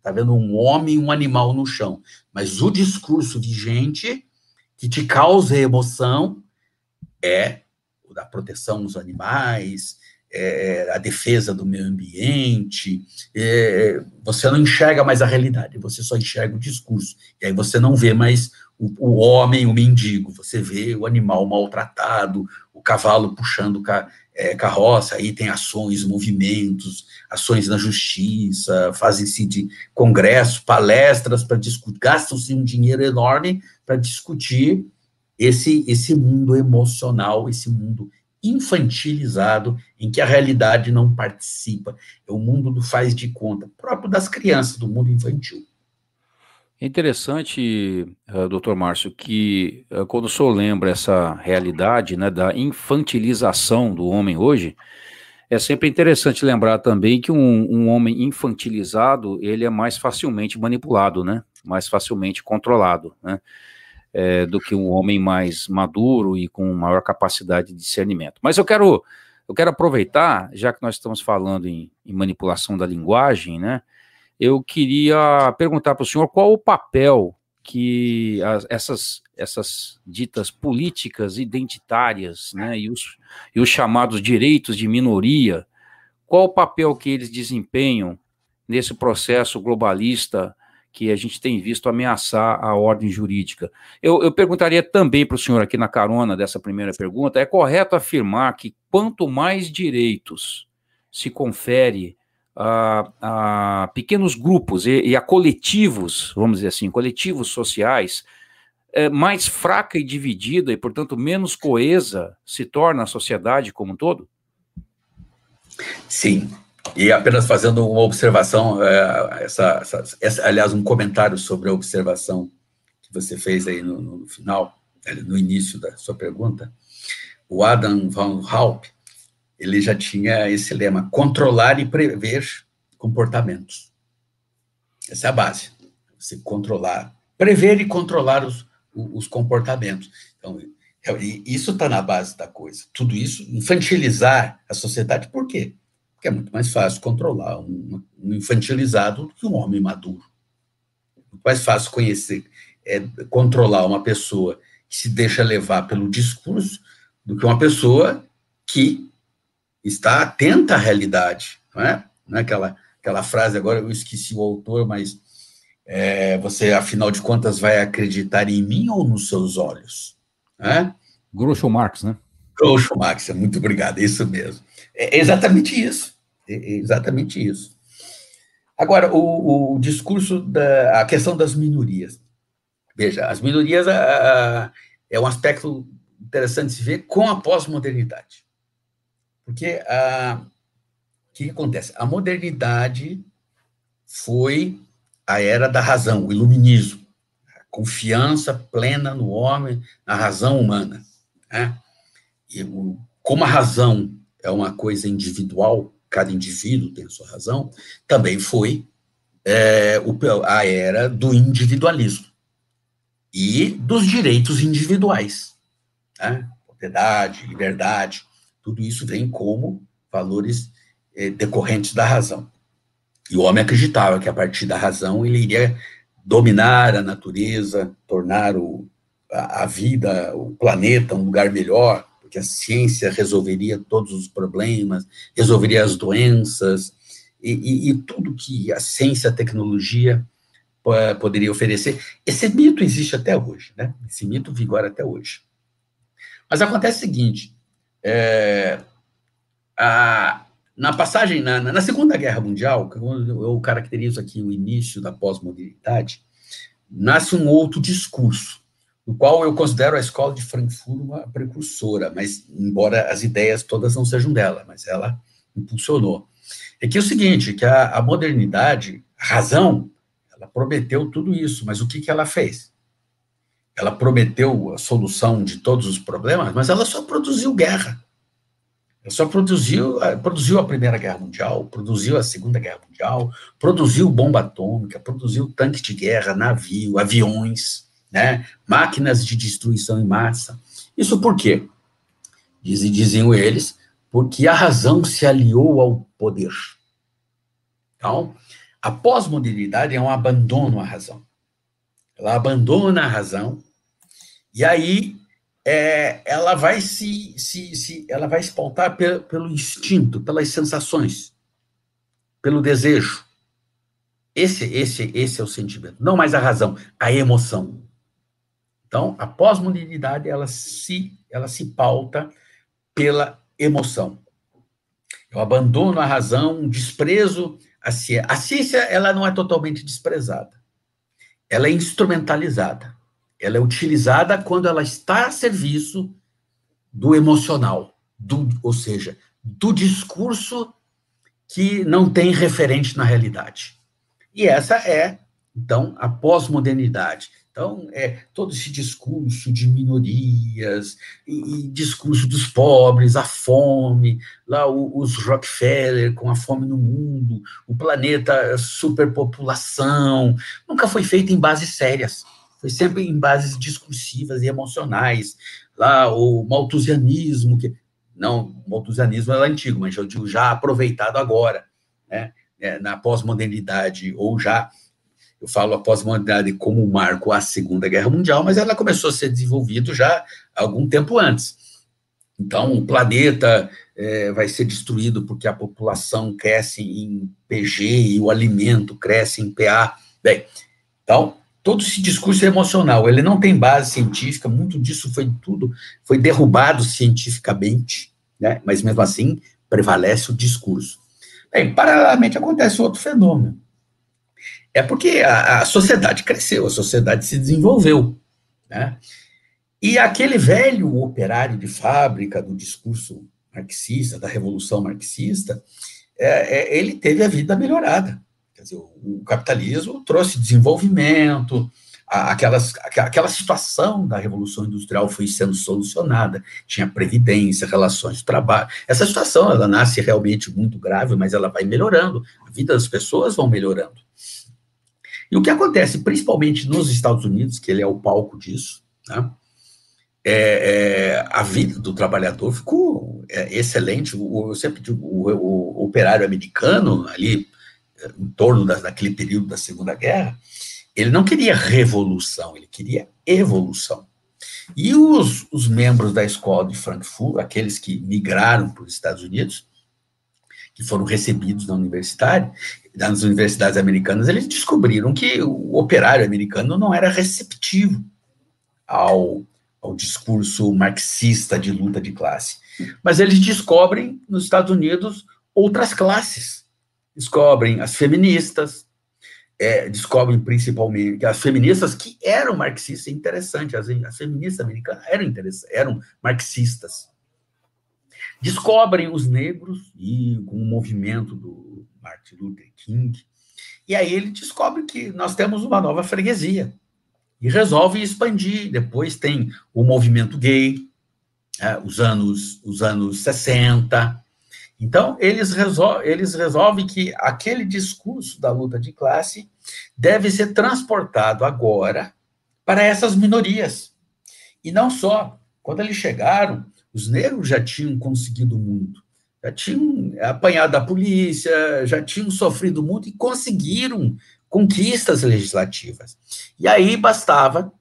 Está vendo um homem e um animal no chão. Mas o discurso vigente que te causa emoção é o da proteção dos animais, é a defesa do meio ambiente. É, você não enxerga mais a realidade, você só enxerga o discurso. E aí você não vê mais o, o homem, o mendigo, você vê o animal maltratado, o cavalo puxando é, carroça, aí tem ações, movimentos, ações na justiça, fazem-se de congresso, palestras para discutir, gastam-se um dinheiro enorme para discutir esse, esse mundo emocional, esse mundo infantilizado, em que a realidade não participa. É o mundo do faz de conta, próprio das crianças, do mundo infantil. É interessante, uh, doutor Márcio, que uh, quando o senhor lembra essa realidade né, da infantilização do homem hoje, é sempre interessante lembrar também que um, um, homem infantilizado, ele é mais facilmente manipulado, né? Mais facilmente controlado, né? É, do que um homem mais maduro e com maior capacidade de discernimento. Mas eu quero, eu quero aproveitar, já que nós estamos falando em, em manipulação da linguagem, né? Eu queria perguntar para o senhor qual o papel que as, essas, essas ditas políticas identitárias né, e, os, e os chamados direitos de minoria, qual o papel que eles desempenham nesse processo globalista que a gente tem visto ameaçar a ordem jurídica? Eu, eu perguntaria também para o senhor aqui na carona dessa primeira pergunta: é correto afirmar que quanto mais direitos se confere a, a pequenos grupos e, e, a coletivos, vamos dizer assim, coletivos sociais, é, mais fraca e dividida e, portanto, menos coesa se torna a sociedade como um todo? Sim. E apenas fazendo uma observação, é, essa, essa, essa, aliás, um comentário sobre a observação que você fez aí no, no final, no início da sua pergunta, o Adam van Haup, ele já tinha esse lema: controlar e prever comportamentos. Essa é a base. Você controlar, prever e controlar os, os comportamentos. Então, é, isso está na base da coisa. Tudo isso, infantilizar a sociedade, por quê? Porque é muito mais fácil controlar um, um infantilizado do que um homem maduro. Muito mais fácil conhecer, é, controlar uma pessoa que se deixa levar pelo discurso do que uma pessoa que está atenta à realidade, não é? Não é aquela, aquela frase, agora eu esqueci o autor, mas é, você, afinal de contas, vai acreditar em mim ou nos seus olhos? É? Groucho Marx, né? Groucho Marx, muito obrigado, é isso mesmo. É exatamente isso, é exatamente isso. Agora, o, o discurso da a questão das minorias. Veja, as minorias a, a, é um aspecto interessante se ver com a pós-modernidade. Porque a, o que, que acontece? A modernidade foi a era da razão, o iluminismo, a confiança plena no homem, na razão humana. Né? E o, como a razão é uma coisa individual, cada indivíduo tem a sua razão, também foi é, o, a era do individualismo e dos direitos individuais. Né? Propriedade, liberdade, tudo isso vem como valores eh, decorrentes da razão. E o homem acreditava que a partir da razão ele iria dominar a natureza, tornar o, a, a vida, o planeta um lugar melhor, porque a ciência resolveria todos os problemas, resolveria as doenças, e, e, e tudo que a ciência, a tecnologia poderia oferecer. Esse mito existe até hoje, né? Esse mito vigora até hoje. Mas acontece o seguinte: é, a, na passagem, na, na, Segunda Guerra Mundial, quando eu caracterizo aqui o início da pós-modernidade, nasce um outro discurso, no qual eu considero a escola de Frankfurt uma precursora, mas embora as ideias todas não sejam dela, mas ela impulsionou. É que é o seguinte, que a, a modernidade, a razão, ela prometeu tudo isso, mas o que, que ela fez? Ela prometeu a solução de todos os problemas, mas ela só produziu guerra. Ela só produziu, produziu a Primeira Guerra Mundial, produziu a Segunda Guerra Mundial, produziu bomba atômica, produziu tanque de guerra, navio, aviões, né, máquinas de destruição em massa. Isso por quê? Dizem, diziam eles, porque a razão se aliou ao poder. Então, a pós-modernidade é um abandono à razão. Ela abandona a razão e aí é, ela vai se, se, se, ela vai se pautar pelo, pelo instinto, pelas sensações, pelo desejo. Esse, esse, esse é o sentimento, não mais a razão, a emoção. Então, a pós-modernidade ela se, ela se pauta pela emoção. Eu abandono a razão, desprezo a ciência. A ciência ela não é totalmente desprezada, ela é instrumentalizada. Ela é utilizada quando ela está a serviço do emocional, do, ou seja, do discurso que não tem referente na realidade. E essa é Então, a pós-modernidade. Então, é todo esse discurso de minorias, e, e discurso dos pobres, a fome, lá o, os Rockefeller com a fome no mundo, o planeta superpopulação, nunca foi feito em bases sérias, foi sempre em bases discursivas e emocionais. Lá o malthusianismo, que não, o malthusianismo é antigo, mas eu digo já aproveitado agora, né? É, na pós-modernidade, ou já eu falo a pós-modernidade como marco à Segunda Guerra Mundial, mas ela começou a ser desenvolvida já algum tempo antes. Então, o planeta é, vai ser destruído porque a população cresce em PG e o alimento cresce em PA. Bem, então, todo esse discurso emocional, ele não tem base científica, muito disso foi tudo, foi derrubado cientificamente, né? mas mesmo assim prevalece o discurso. Bem, paralelamente acontece outro fenômeno, é porque a, a sociedade cresceu, a sociedade se desenvolveu. Né? E aquele velho operário de fábrica do discurso marxista, da revolução marxista, é, é, ele teve a vida melhorada. Quer dizer, o, o capitalismo trouxe desenvolvimento, a, aquelas, aquela situação da revolução industrial foi sendo solucionada, tinha previdência, relações de trabalho. Essa situação, ela nasce realmente muito grave, mas ela vai melhorando, a vida das pessoas vão melhorando. E o que acontece, principalmente nos Estados Unidos, que ele é o palco disso, né? É, é, a vida do trabalhador ficou é, excelente. O, eu sempre digo, o, o, operário americano, ali, em torno da, daquele período da Segunda Guerra, ele não queria revolução, ele queria evolução. E os, os membros da escola de Frankfurt, aqueles que migraram para os Estados Unidos, que foram recebidos na universidade, nas universidades americanas, eles descobriram que o operário americano não era receptivo ao, ao discurso marxista de luta de classe. Mas eles descobrem nos Estados Unidos outras classes. Descobrem as feministas, é, descobrem principalmente as feministas que eram marxistas, é interessante, as, as feministas americanas eram, eram marxistas. Descobrem os negros e com o movimento do Martin Luther King, e aí ele descobre que nós temos uma nova freguesia e resolve expandir. Depois tem o movimento gay, é, os anos os anos 60. Então eles, resol eles resolvem que aquele discurso da luta de classe deve ser transportado agora para essas minorias. E não só. Quando eles chegaram, os negros já tinham conseguido muito, já tinham apanhado a polícia, já tinham sofrido muito e conseguiram conquistas legislativas. E aí bastava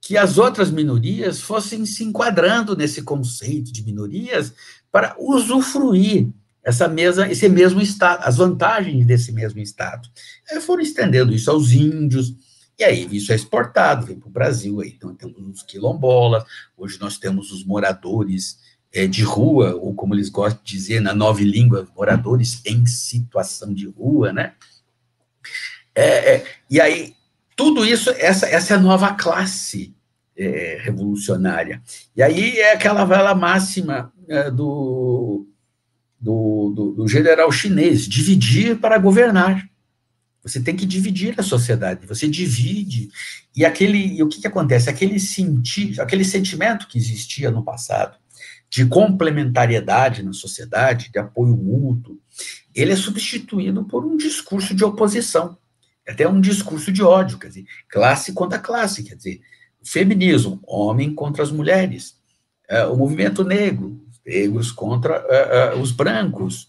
que as outras minorias fossem se enquadrando nesse conceito de minorias para usufruir essa mesa, esse mesmo estado, as vantagens desse mesmo estado. Aí foram estendendo isso aos índios, e aí isso é exportado, vem para o Brasil, aí então temos os quilombolas, hoje nós temos os moradores é, de rua, ou como eles gostam de dizer na nova língua, moradores em situação de rua, né? É, é, e aí, tudo isso, essa, essa é a nova classe é, revolucionária. E aí é aquela vela máxima é, do, do, do, do general chinês, dividir para governar. Você tem que dividir a sociedade, você divide. E aquele, e o que, que acontece? Aquele, senti, aquele sentimento que existia no passado, de complementariedade na sociedade, de apoio mútuo, ele é substituído por um discurso de oposição, até um discurso de ódio, quer dizer, classe contra classe, quer dizer, feminismo, homem contra as mulheres, é, o movimento negro, negros contra é, é, os brancos,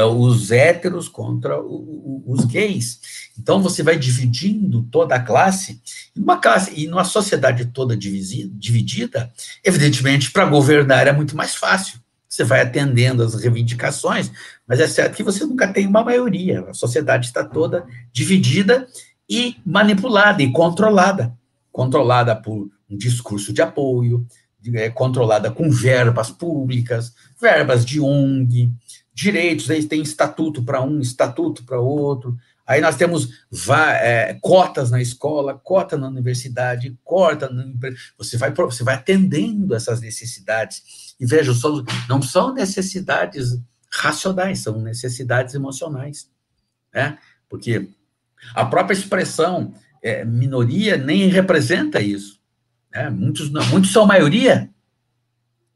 os héteros contra os gays. Então, você vai dividindo toda a classe, uma classe, e numa sociedade toda dividida, evidentemente, para governar é muito mais fácil. Você vai atendendo as reivindicações, mas é certo que você nunca tem uma maioria. A sociedade está toda dividida e manipulada e controlada. Controlada por um discurso de apoio, é, controlada com verbas públicas, verbas de ONG, direitos, aí tem estatuto para um, estatuto para outro. Aí nós temos é, cotas na escola, cota na universidade, cota no você vai você vai atendendo essas necessidades. E veja, não são necessidades racionais, são necessidades emocionais, né? Porque A própria expressão é, minoria nem representa isso. Né? Muitos, não, muitos são maioria.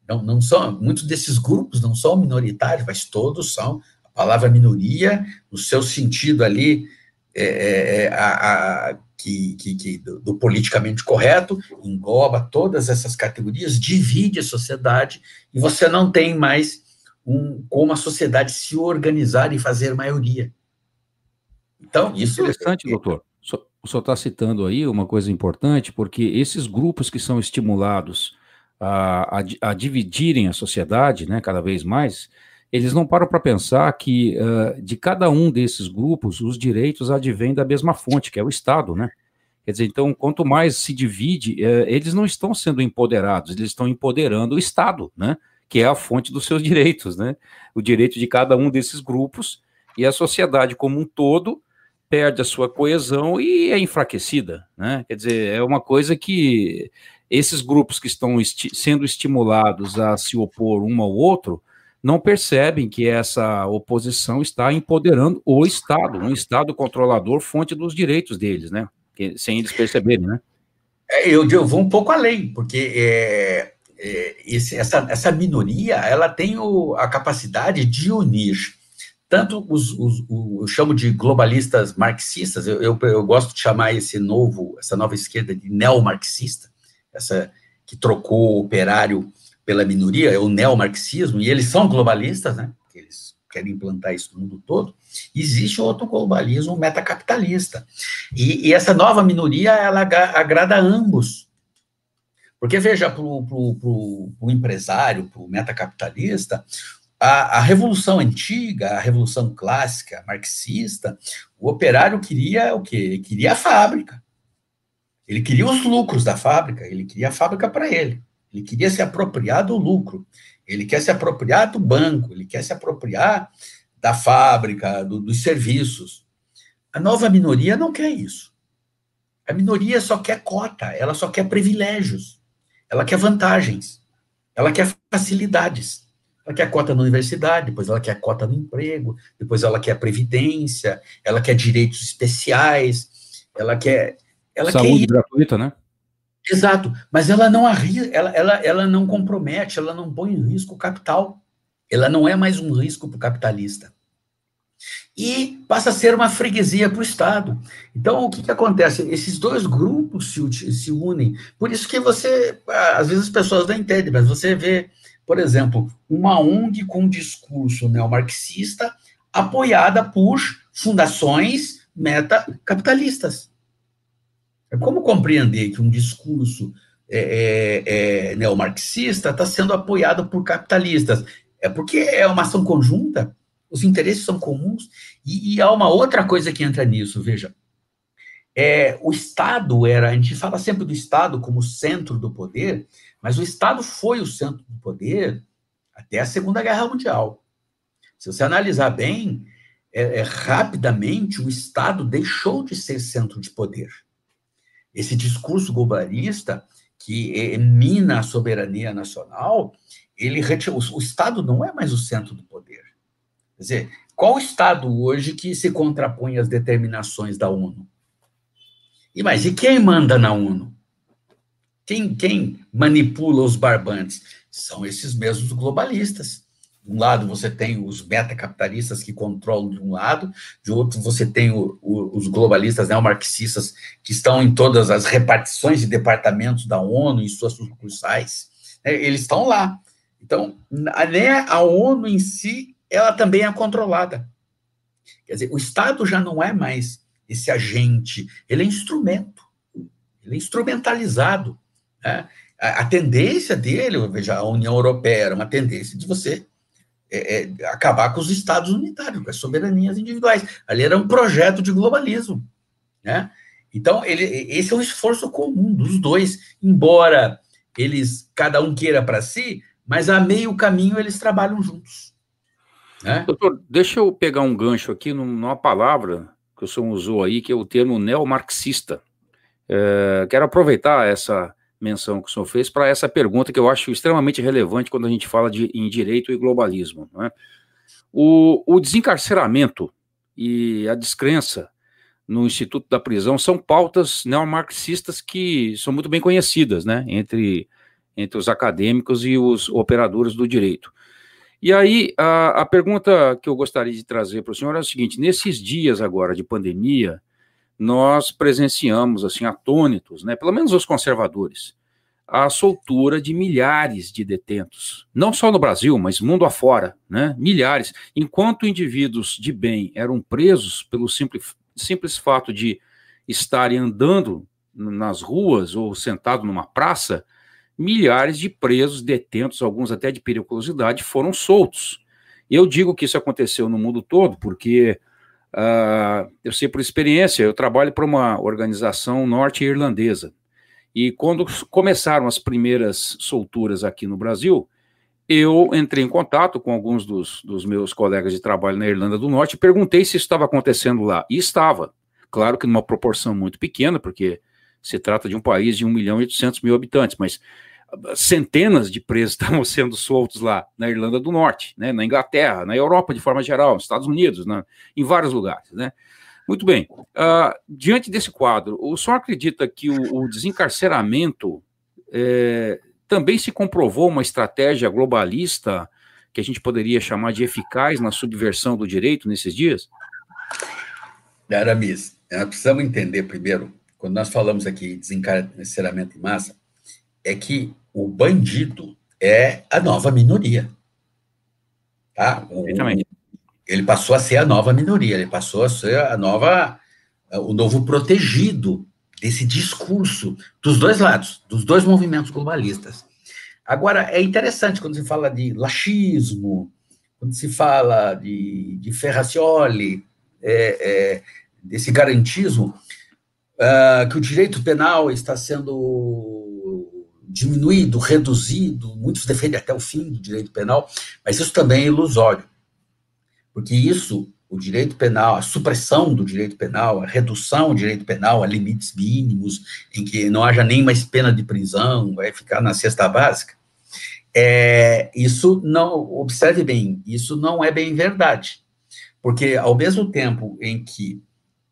Não, não são, muitos desses grupos não são minoritários, mas todos são. A palavra minoria, no seu sentido ali, é, é, é a, a, que, que, que do, do, politicamente correto, engloba todas essas categorias, divide a sociedade, e você não tem mais um, como a sociedade se organizar e fazer maioria. Então, isso. Interessante, é, doutor. O senhor está citando aí uma coisa importante, porque esses grupos que são estimulados a, a, a dividirem a sociedade, né, cada vez mais, eles não param para pensar que uh, de cada um desses grupos, os direitos advêm da mesma fonte, que é o Estado, né? Quer dizer, então, quanto mais se divide, uh, eles não estão sendo empoderados, eles estão empoderando o Estado, né? Que é a fonte dos seus direitos, né? O direito de cada um desses grupos e a sociedade como um todo perde a sua coesão e é enfraquecida, né? Quer dizer, é uma coisa que esses grupos que estão esti sendo estimulados a se opor um ao outro não percebem que essa oposição está empoderando o Estado, um Estado controlador, fonte dos direitos deles, né? Que, sem eles perceberem, né? É, eu, eu vou um pouco além, porque é, é, esse, essa, essa minoria ela tem o, a capacidade de unir tanto os, os, os, eu chamo de globalistas marxistas, eu, eu, eu, gosto de chamar esse novo, essa nova esquerda de neomarxista, essa que trocou o operário pela minoria, é o neomarxismo, e eles são globalistas, né? Eles querem implantar isso no mundo todo. Existe outro globalismo metacapitalista. E, e essa nova minoria, ela agrada a ambos. Porque, veja, para o empresário, para o metacapitalista, a, a, revolução antiga, a revolução clássica, marxista, o operário queria o quê? Queria a fábrica. Ele queria os lucros da fábrica, ele queria a fábrica para ele. Ele queria se apropriar do lucro. Ele quer se apropriar do banco, ele quer se apropriar da fábrica, do, dos serviços. A nova minoria não quer isso. A minoria só quer cota, ela só quer privilégios, ela quer vantagens, ela quer facilidades. Ela quer cota na universidade, depois ela quer cota no emprego, depois ela quer previdência, ela quer direitos especiais, ela quer. Ela Saúde quer gratuita, né? Exato, mas ela não arrisca, ela, ela, ela não compromete, ela não põe em risco o capital. Ela não é mais um risco para o capitalista. E passa a ser uma freguesia para o Estado. Então, o que, que acontece? Esses dois grupos se, se unem. Por isso que você, às vezes as pessoas não entendem, mas você vê por exemplo, uma ONG com discurso neomarxista apoiada por fundações metacapitalistas. É como compreender que um discurso é, é, é, neomarxista está sendo apoiado por capitalistas? É porque é uma ação conjunta, os interesses são comuns, e, e há uma outra coisa que entra nisso, veja. É, o Estado era, a gente fala sempre do Estado como centro do poder, mas o Estado foi o centro do poder até a Segunda Guerra Mundial. Se você analisar bem, é, é, rapidamente o Estado deixou de ser centro de poder. Esse discurso globalista que emina a soberania nacional, ele o, o Estado não é mais o centro do poder. Quer dizer, qual Estado hoje que se contrapõe às determinações da ONU? E mais, e quem manda na ONU? Quem, quem manipula os barbantes? São esses mesmos globalistas. Um lado você tem os metacapitalistas que controlam de um lado, de outro você tem o, o, os globalistas neomarxistas que estão em todas as repartições de departamentos da ONU, em suas sucursais. Né? Eles estão lá. Então, né, a ONU em si, ela também é controlada. Quer dizer, o Estado já não é mais esse agente, ele é instrumento, ele é instrumentalizado. Né? A, a, tendência dele, veja, a União Europeia era uma tendência de você é, é, acabar com os estados unitários, com as soberanias individuais. Ali era um projeto de globalismo. Né? Então, ele, esse é um esforço comum dos dois, embora eles, cada um queira para si, mas a meio caminho eles trabalham juntos. Né? Doutor, deixa eu pegar um gancho aqui numa palavra que o senhor usou aí, que é o termo neomarxista. É, quero aproveitar essa menção que o senhor fez para essa pergunta que eu acho extremamente relevante quando a gente fala de, em direito e globalismo. É? O, o desencarceramento e a descrença no Instituto da Prisão são pautas neomarxistas que são muito bem conhecidas, né, entre, entre os acadêmicos e os operadores do direito. E aí, a, a pergunta que eu gostaria de trazer para o senhor é o seguinte: nesses dias agora de pandemia, nós presenciamos, assim, atônitos, né, pelo menos os conservadores, a soltura de milhares de detentos, não só no Brasil, mas mundo afora, né? Milhares. Enquanto indivíduos de bem eram presos pelo simples, simples fato de estarem andando nas ruas ou sentado numa praça, milhares de presos, detentos, alguns até de periculosidade, foram soltos. Eu digo que isso aconteceu no mundo todo porque uh, eu sei por experiência, eu trabalho para uma organização norte-irlandesa e quando começaram as primeiras solturas aqui no Brasil, eu entrei em contato com alguns dos, dos meus colegas de trabalho na Irlanda do Norte e perguntei se estava acontecendo lá. E estava. Claro que numa proporção muito pequena, porque se trata de um país de 1 milhão e 800 mil habitantes, mas centenas de presos [laughs] estavam sendo soltos lá na Irlanda do Norte, né, na Inglaterra, na Europa de forma geral, nos Estados Unidos, né, em vários lugares. Né. Muito bem. Uh, diante desse quadro, o senhor acredita que o, o desencarceramento é, também se comprovou uma estratégia globalista que a gente poderia chamar de eficaz na subversão do direito nesses dias? Aramis, nós precisamos entender primeiro, quando nós falamos aqui de desencarceramento em massa, é que o bandido é a nova minoria. Tá? O, ele passou a ser a nova minoria, ele passou a ser a nova, o novo protegido desse discurso dos dois lados, dos dois movimentos globalistas. Agora, é interessante quando se fala de laxismo, quando se fala de, de Ferracioli, é, é, desse garantismo, uh, que o direito penal está sendo diminuído, reduzido, muitos defendem até o fim do direito penal, mas isso também é ilusório porque isso, o direito penal, a supressão do direito penal, a redução do direito penal a limites mínimos, em que não haja nem mais pena de prisão, vai ficar na cesta básica, é, isso não, observe bem, isso não é bem verdade, porque ao mesmo tempo em que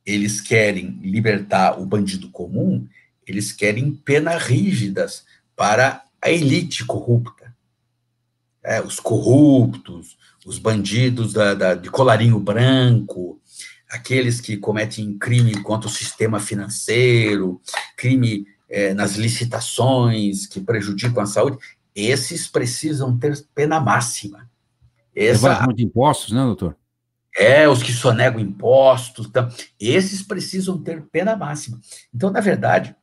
eles querem libertar o bandido comum, eles querem penas rígidas para a elite corrupta, é, os corruptos, os bandidos da, da, de colarinho branco, aqueles que cometem crime contra o sistema financeiro, crime é, nas licitações que prejudicam a saúde, esses precisam ter pena máxima. Essa, de impostos, né, doutor? É, os que sonegam impostos, então, esses precisam ter pena máxima. Então, na verdade,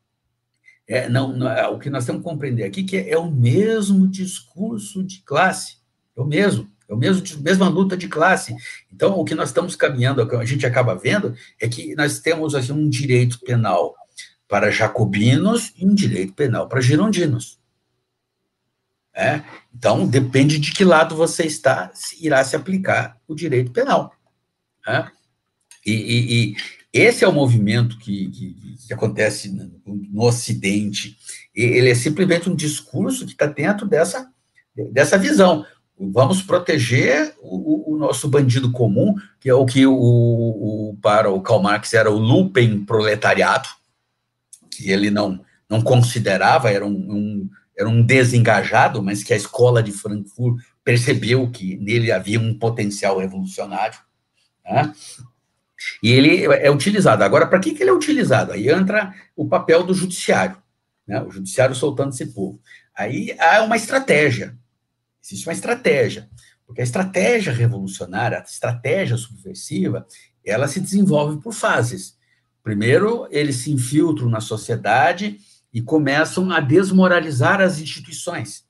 é, não, não, é, o que nós temos que compreender aqui que é, é o mesmo discurso de classe, é o mesmo. É o mesmo, mesma luta de classe. Então, o que nós estamos caminhando, a gente acaba vendo, é que nós temos assim, um direito penal para jacobinos e um direito penal para girondinos. É? Então, depende de que lado você está, irá se aplicar o direito penal. É? E, e, e, esse é o movimento que, que, que acontece no, no, Ocidente. Ele é simplesmente um discurso que está dentro dessa, dessa visão vamos proteger o, o, nosso bandido comum, que é o que o, o, para o Karl Marx era o lumpen proletariado, que ele não, não considerava, era um, um, era um desengajado, mas que a escola de Frankfurt percebeu que nele havia um potencial revolucionário. Né? E ele é utilizado. Agora, para que, que ele é utilizado? Aí entra o papel do judiciário, né? o judiciário soltando esse povo. Aí há uma estratégia. Existe uma estratégia, porque a estratégia revolucionária, a estratégia subversiva, ela se desenvolve por fases. Primeiro, eles se infiltram na sociedade e começam a desmoralizar as instituições,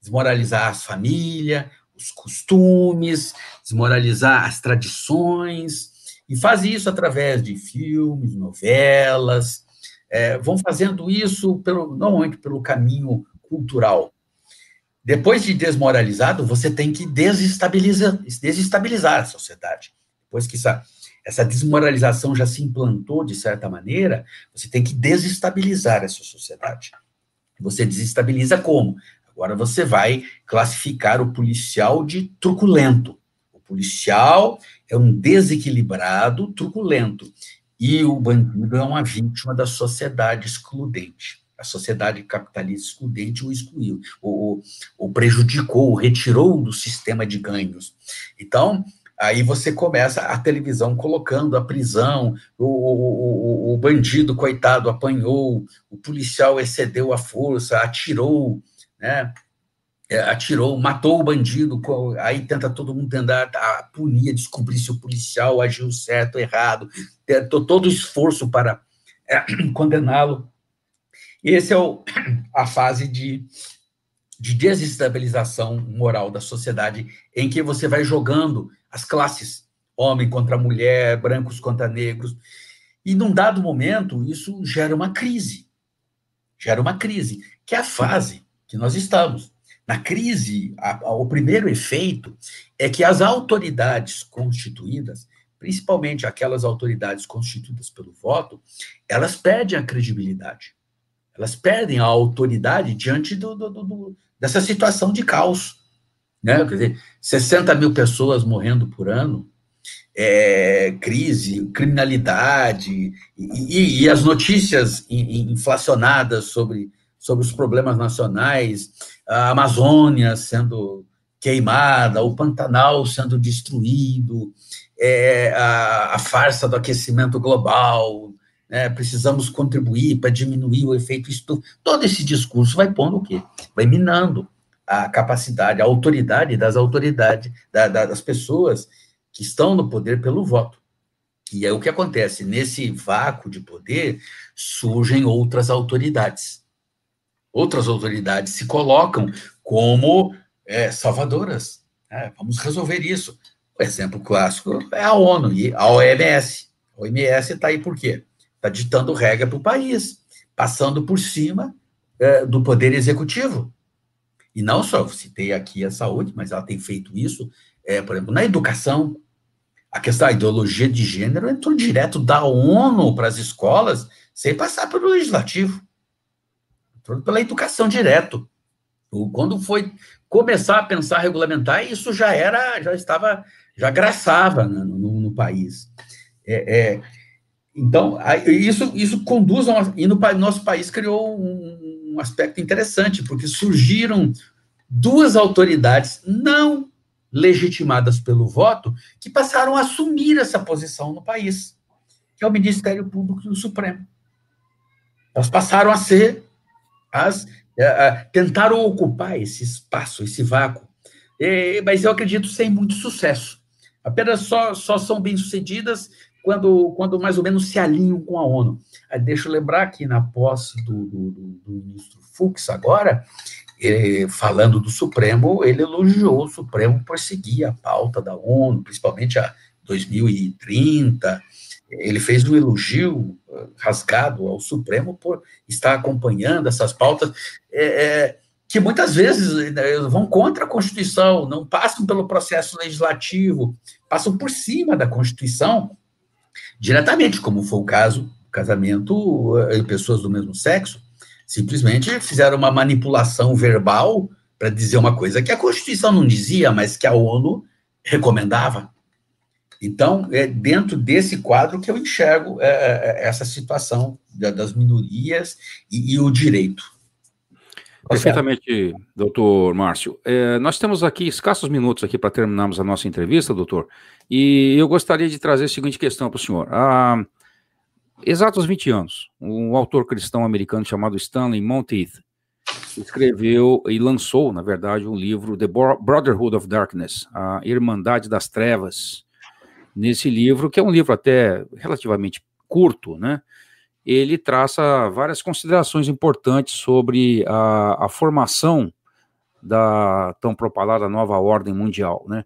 desmoralizar as famílias, os costumes, desmoralizar as tradições, e fazem isso através de filmes, novelas, é, vão fazendo isso pelo, normalmente pelo caminho cultural, depois de desmoralizado, você tem que desestabilizar, desestabilizar a sociedade. Depois que essa, essa desmoralização já se implantou de certa maneira, você tem que desestabilizar essa sociedade. Você desestabiliza como? Agora você vai classificar o policial de truculento. O policial é um desequilibrado truculento. e o bandido é uma vítima da sociedade excludente. A sociedade capitalista excludente o excluiu, o, prejudicou, o retirou do sistema de ganhos. Então, aí você começa a televisão colocando a prisão, o, o, o, bandido, coitado, apanhou, o policial excedeu a força, atirou, né? É, atirou, matou o bandido, aí tenta todo mundo tentar punir, descobrir se o policial agiu certo errado, todo o esforço para é, [clears throat] condená-lo. Esse é o, [clears throat] a fase de, de desestabilização moral da sociedade, em que você vai jogando as classes, homem contra mulher, brancos contra negros, e num dado momento isso gera uma crise, gera uma crise, que é a fase que nós estamos. Na crise, a, a, o primeiro efeito é que as autoridades constituídas, principalmente aquelas autoridades constituídas pelo voto, elas perdem a credibilidade. Elas perdem a autoridade diante do, do, do, dessa situação de caos. Né? Quer dizer, 60 mil pessoas morrendo por ano, é, crise, criminalidade, e, e, as notícias inflacionadas sobre, sobre os problemas nacionais, a Amazônia sendo queimada, o Pantanal sendo destruído, é, a, a farsa do aquecimento global, né, precisamos contribuir para diminuir o efeito estufa. Todo esse discurso vai pondo o quê? Vai minando a capacidade, a autoridade das autoridades, da, da, das pessoas que estão no poder pelo voto. E é o que acontece. Nesse vácuo de poder, surgem outras autoridades. Outras autoridades se colocam como é, salvadoras. É, vamos resolver isso. O exemplo clássico é a ONU e a OMS. A OMS está aí por quê? está ditando regra para o país, passando por cima é, do poder executivo. E não só, citei aqui a saúde, mas ela tem feito isso, é, por exemplo, na educação. A questão da ideologia de gênero entrou direto da ONU para as escolas, sem passar pelo legislativo. Pela educação direto. Quando foi começar a pensar regulamentar, isso já era, já estava, já graçava no, no, no país. É, é, então, isso, isso conduz a uma, e no nosso país criou um, um aspecto interessante, porque surgiram duas autoridades não legitimadas pelo voto que passaram a assumir essa posição no país, que é o Ministério Público e o Supremo. Elas passaram a ser as tentaram ocupar esse espaço, esse vácuo, mas eu acredito sem muito sucesso. Apenas só, só são bem-sucedidas quando, quando mais ou menos se alinham com a ONU. Aí, deixa eu lembrar que na posse do, do, do ministro Fux agora, ele, falando do Supremo, ele elogiou o Supremo por seguir a pauta da ONU, principalmente a 2030. Ele fez um elogio eh, rasgado ao Supremo por estar acompanhando essas pautas. É, que muitas vezes né, vão contra a Constituição, não passam pelo processo legislativo, passam por cima da Constituição diretamente, como foi o caso casamento em pessoas do mesmo sexo, simplesmente fizeram uma manipulação verbal para dizer uma coisa que a Constituição não dizia, mas que a ONU recomendava. Então, é dentro desse quadro que eu enxergo é, é, é essa situação das minorias e, e o direito. Perfeitamente, doutor Márcio. É, nós temos aqui escassos minutos aqui para terminarmos a nossa entrevista, doutor, e eu gostaria de trazer a seguinte questão para o senhor. Há exatos 20 anos, um autor cristão americano chamado Stanley Monteith escreveu e lançou, na verdade, um livro, The Brotherhood of Darkness, a Irmandade das Trevas. Nesse livro, que é um livro até relativamente curto, né? ele traça várias considerações importantes sobre a, a formação da tão propalada nova ordem mundial, né?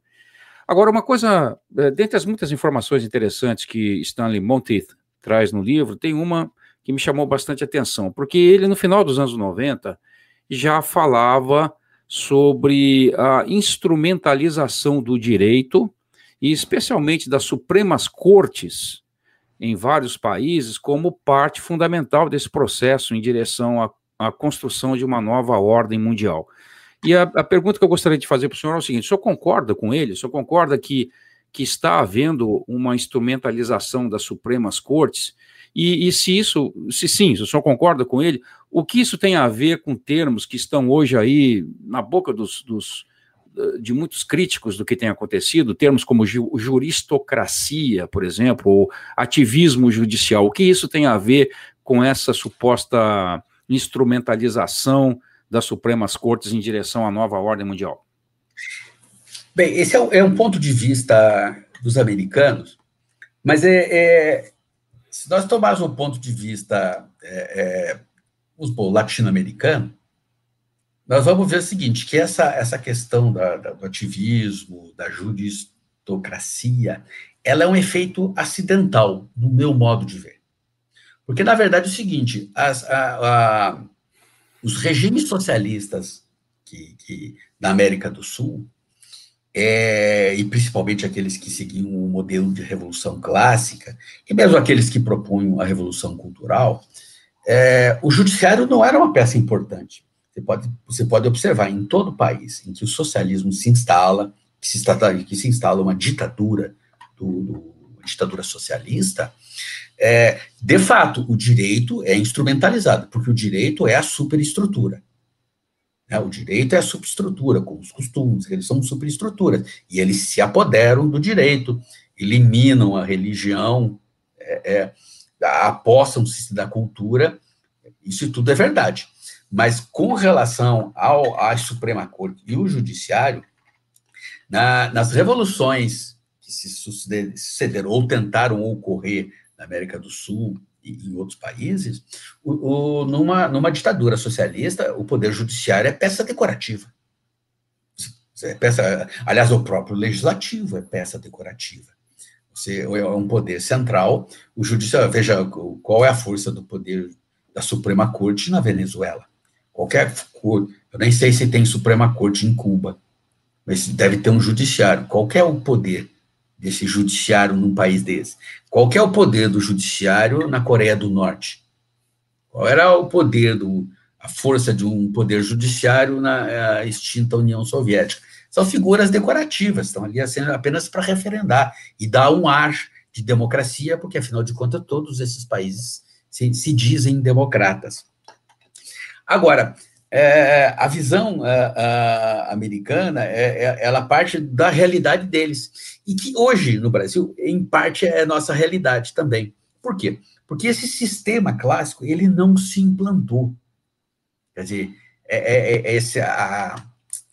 Agora, uma coisa, é, dentre as muitas informações interessantes que Stanley Monteith traz no livro, tem uma que me chamou bastante atenção, porque ele, no final dos anos 90, já falava sobre a instrumentalização do direito, e especialmente das Supremas Cortes, em vários países como parte fundamental desse processo em direção à, à construção de uma nova ordem mundial. E a, a, pergunta que eu gostaria de fazer para o senhor é o seguinte: o senhor concorda com ele? O senhor concorda que, que está havendo uma instrumentalização das Supremas Cortes? E, e, se isso, se sim, se o senhor concorda com ele, o que isso tem a ver com termos que estão hoje aí na boca dos, dos de muitos críticos do que tem acontecido, termos como juristocracia, por exemplo, ou ativismo judicial, o que isso tem a ver com essa suposta instrumentalização das Supremas Cortes em direção à nova ordem mundial? Bem, esse é, é um ponto de vista dos americanos, mas é, é se nós tomarmos um ponto de vista é, é latino-americano, nós vamos ver o seguinte, que essa, essa questão da, da, do ativismo, da juristocracia, ela é um efeito acidental, no meu modo de ver. Porque, na verdade, é o seguinte, as, a, a, os regimes socialistas que, que, da América do Sul, é, e principalmente aqueles que seguiam o modelo de revolução clássica, e mesmo aqueles que propunham a revolução cultural, é, o judiciário não era uma peça importante. Você pode, você pode observar em todo o país em que o socialismo se instala, que se instala, que se instala uma ditadura, do, do ditadura socialista, é, de fato, o direito é instrumentalizado, porque o direito é a superestrutura. Né? O direito é a superestrutura, como os costumes, eles são superestruturas, e eles se apoderam do direito, eliminam a religião, é, é, apossam-se da cultura, isso tudo é verdade. Mas com relação ao, à Suprema Corte e o Judiciário, na, nas revoluções que se sucederam ou tentaram ocorrer na América do Sul e em outros países, o, o, numa, numa ditadura socialista, o poder judiciário é peça decorativa. É peça, aliás, o próprio legislativo é peça decorativa. Você é um poder central. O judiciário, veja qual é a força do poder da Suprema Corte na Venezuela. Qualquer corte, eu nem sei se tem Suprema Corte em Cuba, mas deve ter um judiciário. Qual é o poder desse judiciário num país desse? Qual é o poder do judiciário na Coreia do Norte? Qual era o poder do a força de um poder judiciário na extinta União Soviética? São figuras decorativas, estão ali apenas para referendar e dar um ar de democracia, porque afinal de contas todos esses países se, se dizem democratas. Agora, é, a visão a, a americana, é, é, ela parte da realidade deles. E que hoje, no Brasil, em parte, é nossa realidade também. Por quê? Porque esse sistema clássico, ele não se implantou. Quer dizer, é, é, é esse, a,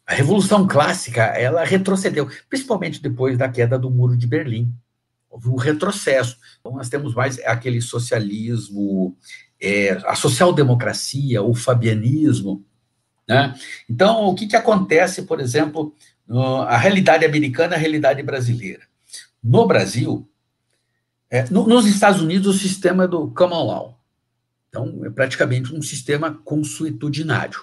a Revolução Clássica, ela retrocedeu, principalmente depois da queda do Muro de Berlim. Houve um retrocesso. Então, nós temos mais aquele socialismo é, a social-democracia, o fabianismo. Né? Então, o que, que acontece, por exemplo, no, a realidade americana a realidade brasileira? No Brasil, é, no, nos Estados Unidos, o sistema do common law. Então, é praticamente um sistema consuetudinário.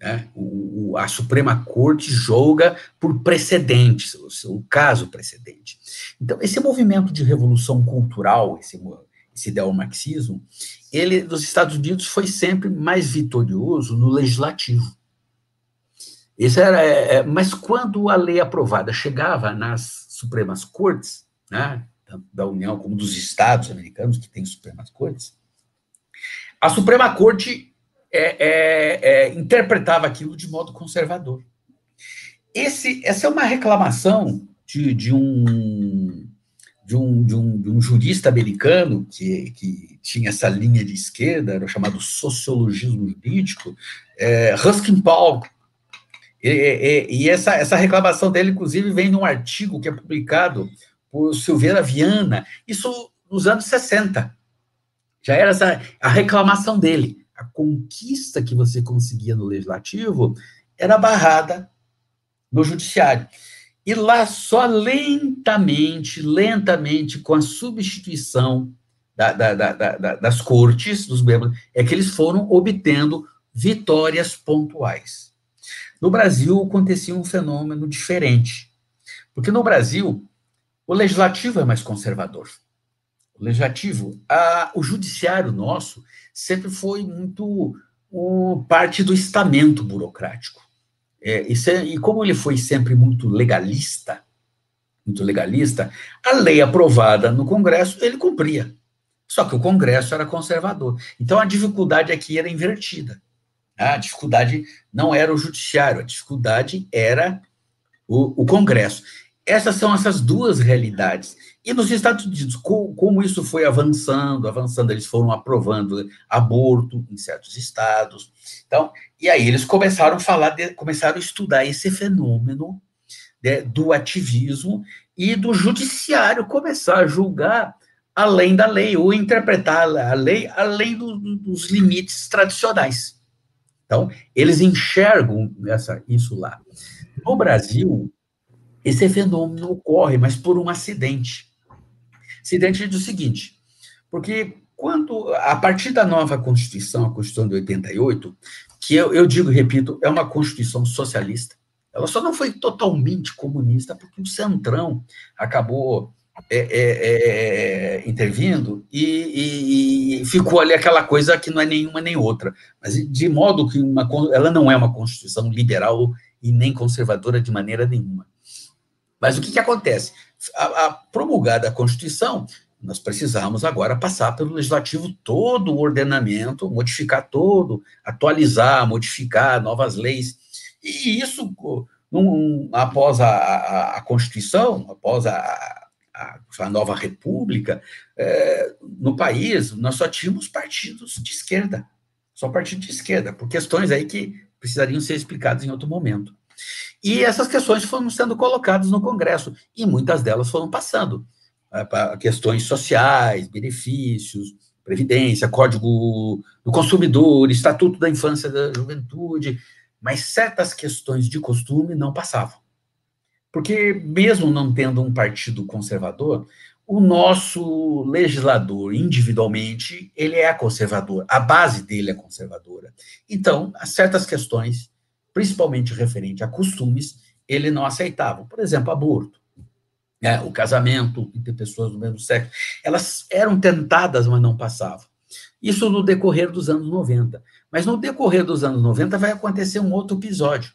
Né? O, o, a Suprema Corte julga por precedentes, o, o caso precedente. Então, esse movimento de revolução cultural, esse, esse ideal marxismo, ele, dos Estados Unidos, foi sempre mais vitorioso no legislativo. Isso era, é, é, mas quando a lei aprovada chegava nas Supremas Cortes, né, tanto da União como dos Estados americanos, que têm Supremas Cortes, a Suprema Corte é, é, é, interpretava aquilo de modo conservador. Esse, essa é uma reclamação de, de um de um, de um, de um jurista americano que, que tinha essa linha de esquerda, era chamado sociologismo jurídico, é, Ruskin Paul. E, e, e, essa, essa reclamação dele, inclusive, vem num artigo que é publicado por Silveira Viana, isso nos anos 60. Já era essa, a reclamação dele. A conquista que você conseguia no legislativo era barrada no judiciário. E lá só lentamente, lentamente, com a substituição da, da, da, das cortes, dos membros, é que eles foram obtendo vitórias pontuais. No Brasil acontecia um fenômeno diferente, porque no Brasil o legislativo é mais conservador. O legislativo, a, o judiciário nosso sempre foi muito o, parte do estamento burocrático. É, e, como ele foi sempre muito legalista, muito legalista, a lei aprovada no Congresso ele cumpria. Só que o Congresso era conservador. Então a dificuldade aqui era invertida. A dificuldade não era o judiciário, a dificuldade era o, o Congresso. Essas são essas duas realidades. E nos Estados Unidos, como, isso foi avançando, avançando, eles foram aprovando aborto em certos estados. Então, e aí eles começaram a falar, de, começaram a estudar esse fenômeno de, do ativismo e do judiciário começar a julgar além da lei, ou interpretar a lei além do, dos limites tradicionais. Então, eles enxergam essa, isso lá. No Brasil, esse fenômeno ocorre, mas por um acidente. Acidente do seguinte, porque quando, a partir da nova Constituição, a Constituição de 88, que eu, eu digo, repito, é uma Constituição socialista, ela só não foi totalmente comunista, porque o Centrão acabou é, é, é, intervindo e, e, e, ficou ali aquela coisa que não é nenhuma nem outra. Mas de modo que uma, ela não é uma Constituição liberal e nem conservadora de maneira nenhuma. Mas o que, que acontece? A, a promulgada a Constituição, nós precisamos agora passar pelo legislativo todo o ordenamento, modificar todo, atualizar, modificar novas leis. E isso, após a, a, a, Constituição, após a, a, nova República, é, no país, nós só tínhamos partidos de esquerda. Só partido de esquerda, por questões aí que precisariam ser explicadas em outro momento. E essas questões foram sendo colocadas no Congresso, e muitas delas foram passando. Né, questões sociais, benefícios, previdência, código do consumidor, estatuto da infância e da juventude, mas certas questões de costume não passavam. Porque, mesmo não tendo um partido conservador, o nosso legislador, individualmente, ele é conservador, a base dele é conservadora. Então, certas questões principalmente referente a costumes, ele não aceitava. Por exemplo, aborto, né, o casamento entre pessoas do mesmo sexo. Elas eram tentadas, mas não passavam. Isso no decorrer dos anos 90. Mas no decorrer dos anos 90 vai acontecer um outro episódio.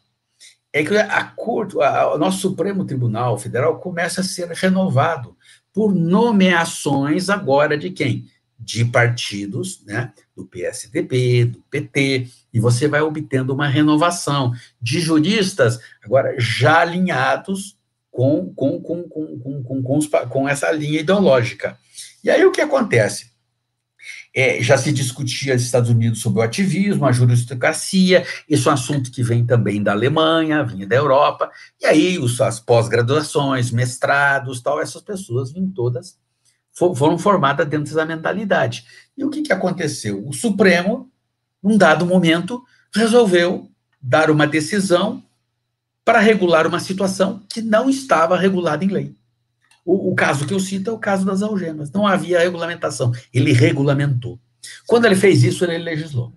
É que a Corte, a, o nosso Supremo Tribunal Federal começa a ser renovado por nomeações agora de quem? De partidos, né? Do PSDB, do PT, e você vai obtendo uma renovação de juristas, agora já alinhados com, com, com, com, com, com, com, os, com essa linha ideológica. E aí o que acontece? É, já se discutia nos Estados Unidos sobre o ativismo, a juristocracia, esse é um assunto que vem também da Alemanha, vinha da Europa, e aí os, as pós-graduações, mestrados, tal, essas pessoas vêm todas, foram formadas dentro da mentalidade. E o que, que aconteceu? O Supremo num dado momento, resolveu dar uma decisão para regular uma situação que não estava regulada em lei. O, o, caso que eu cito é o caso das algemas. Não havia regulamentação. Ele regulamentou. Quando ele fez isso, ele legislou.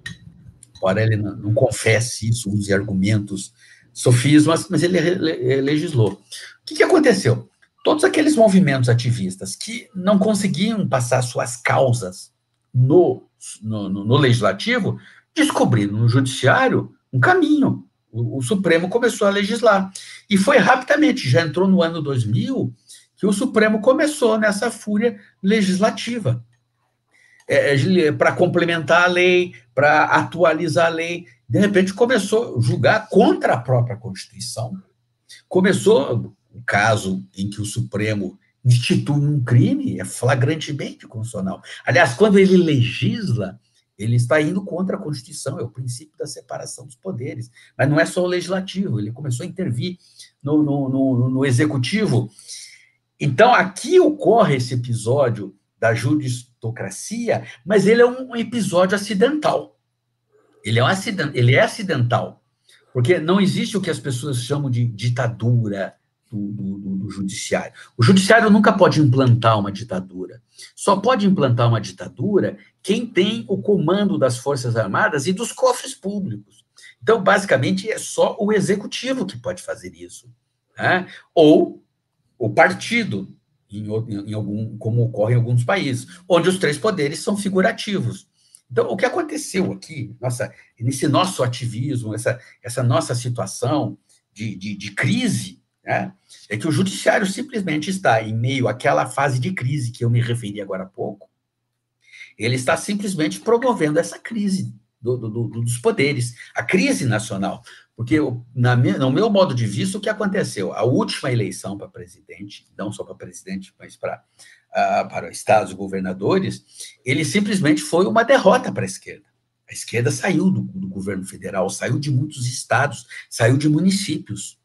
Embora ele não, não confesse isso, use argumentos sofismas, mas ele legislou. O que, que aconteceu? Todos aqueles movimentos ativistas que não conseguiam passar suas causas no no, no, legislativo, descobriram no judiciário um caminho. O, o, Supremo começou a legislar. E foi rapidamente, já entrou no ano 2000, que o Supremo começou nessa fúria legislativa. É, é para complementar a lei, para atualizar a lei. De repente começou a julgar contra a própria Constituição. Começou o caso em que o Supremo institui um crime, é flagrantemente constitucional. Aliás, quando ele legisla, ele está indo contra a Constituição, é o princípio da separação dos poderes. Mas não é só o legislativo, ele começou a intervir no, no, no, no executivo. Então, aqui ocorre esse episódio da judictocracia, mas ele é um episódio acidental. Ele é, um acident, ele é acidental, porque não existe o que as pessoas chamam de ditadura, do, do, do, judiciário. O judiciário nunca pode implantar uma ditadura. Só pode implantar uma ditadura quem tem o comando das Forças Armadas e dos cofres públicos. Então, basicamente, é só o executivo que pode fazer isso. Né? Ou o partido, em, em algum, como ocorre em alguns países, onde os três poderes são figurativos. Então, o que aconteceu aqui, nossa, nesse nosso ativismo, essa, essa nossa situação de, de, de crise né, é que o judiciário simplesmente está em meio àquela fase de crise que eu me referi agora há pouco. Ele está simplesmente promovendo essa crise do, do, do, dos poderes, a crise nacional. Porque, na minha, no meu modo de vista, o que aconteceu? A última eleição para presidente, não só para presidente, mas para, uh, para estados governadores, ele simplesmente foi uma derrota para a esquerda. A esquerda saiu do, do governo federal, saiu de muitos estados, saiu de municípios.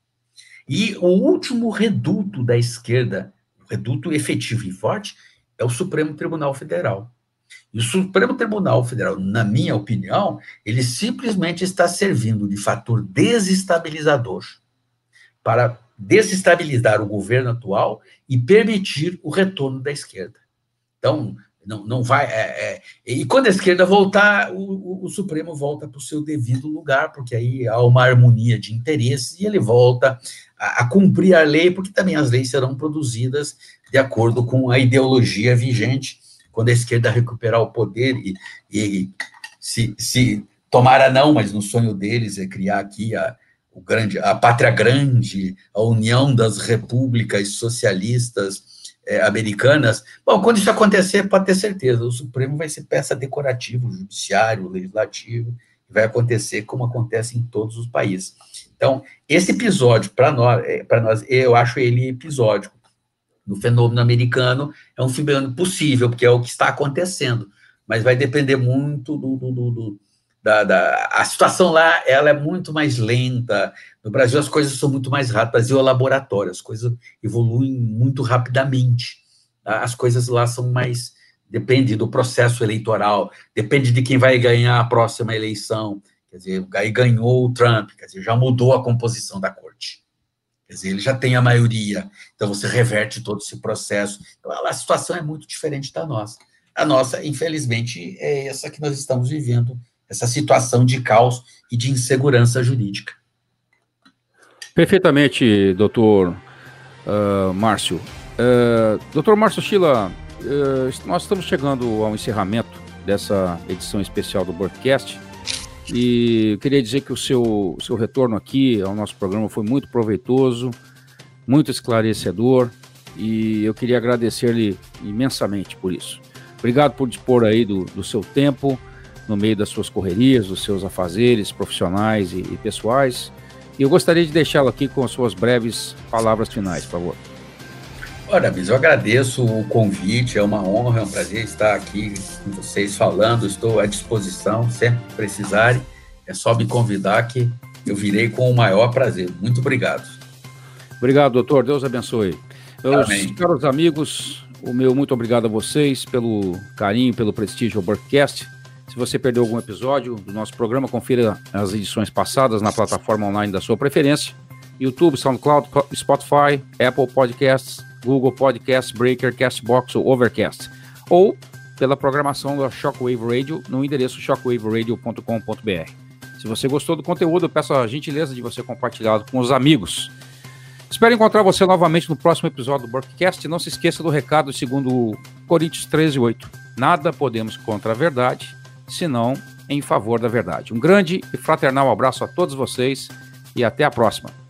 E o último reduto da esquerda, reduto efetivo e forte, é o Supremo Tribunal Federal. E o Supremo Tribunal Federal, na minha opinião, ele simplesmente está servindo de fator desestabilizador para desestabilizar o governo atual e permitir o retorno da esquerda. Então, não, não vai. É, é, e quando a esquerda voltar, o, o, o Supremo volta para o seu devido lugar, porque aí há uma harmonia de interesses e ele volta a, a, cumprir a lei, porque também as leis serão produzidas de acordo com a ideologia vigente. Quando a esquerda recuperar o poder e, e se, se tomara não, mas no sonho deles é criar aqui a, o grande, a pátria grande, a união das repúblicas socialistas é, americanas. Bom, quando isso acontecer, pode ter certeza, o Supremo vai ser peça decorativa, judiciário, legislativo, vai acontecer como acontece em todos os países. Então, esse episódio, para nós, é, para nós, eu acho ele episódico. No fenômeno americano, é um fenômeno possível, porque é o que está acontecendo, mas vai depender muito do, do, do, do da, da, a situação lá ela é muito mais lenta. No Brasil as coisas são muito mais rápidas. O Brasil é laboratório, as coisas evoluem muito rapidamente. Tá? As coisas lá são mais depende do processo eleitoral, depende de quem vai ganhar a próxima eleição. Quer dizer, aí ganhou o Trump, quer dizer, já mudou a composição da corte. Quer dizer, ele já tem a maioria, então você reverte todo esse processo. Então, a situação é muito diferente da nossa. A nossa, infelizmente, é essa que nós estamos vivendo essa situação de caos e de insegurança jurídica. Perfeitamente, doutor uh, Márcio. Uh, doutor Márcio Chila, uh, nós estamos chegando ao encerramento dessa edição especial do Broadcast e queria dizer que o seu, seu retorno aqui ao nosso programa foi muito proveitoso, muito esclarecedor e eu queria agradecer-lhe imensamente por isso. Obrigado por dispor aí do, do seu tempo, no meio das suas correrias, dos seus afazeres profissionais e, e pessoais. E eu gostaria de deixá-lo aqui com as suas breves palavras finais, por favor. Ora, Bis, eu agradeço o convite, é uma honra, é um prazer estar aqui com vocês falando, estou à disposição, sempre que precisarem, é só me convidar que eu virei com o maior prazer. Muito obrigado. Obrigado, doutor, Deus abençoe. Meus caros amigos, o meu muito obrigado a vocês pelo carinho, pelo prestígio ao Broadcast. Se você perdeu algum episódio do nosso programa, confira as edições passadas na plataforma online da sua preferência: YouTube, SoundCloud, Spotify, Apple Podcasts, Google Podcasts, Breaker, Castbox ou Overcast. Ou pela programação da Shockwave Radio no endereço shockwaveradio.com.br. Se você gostou do conteúdo, peço a gentileza de você compartilhar com os amigos. Espero encontrar você novamente no próximo episódio do Broadcast. Não se esqueça do recado segundo Coríntios 13, 8. Nada podemos contra a verdade, senão em favor da verdade. Um grande e fraternal abraço a todos vocês e até a próxima.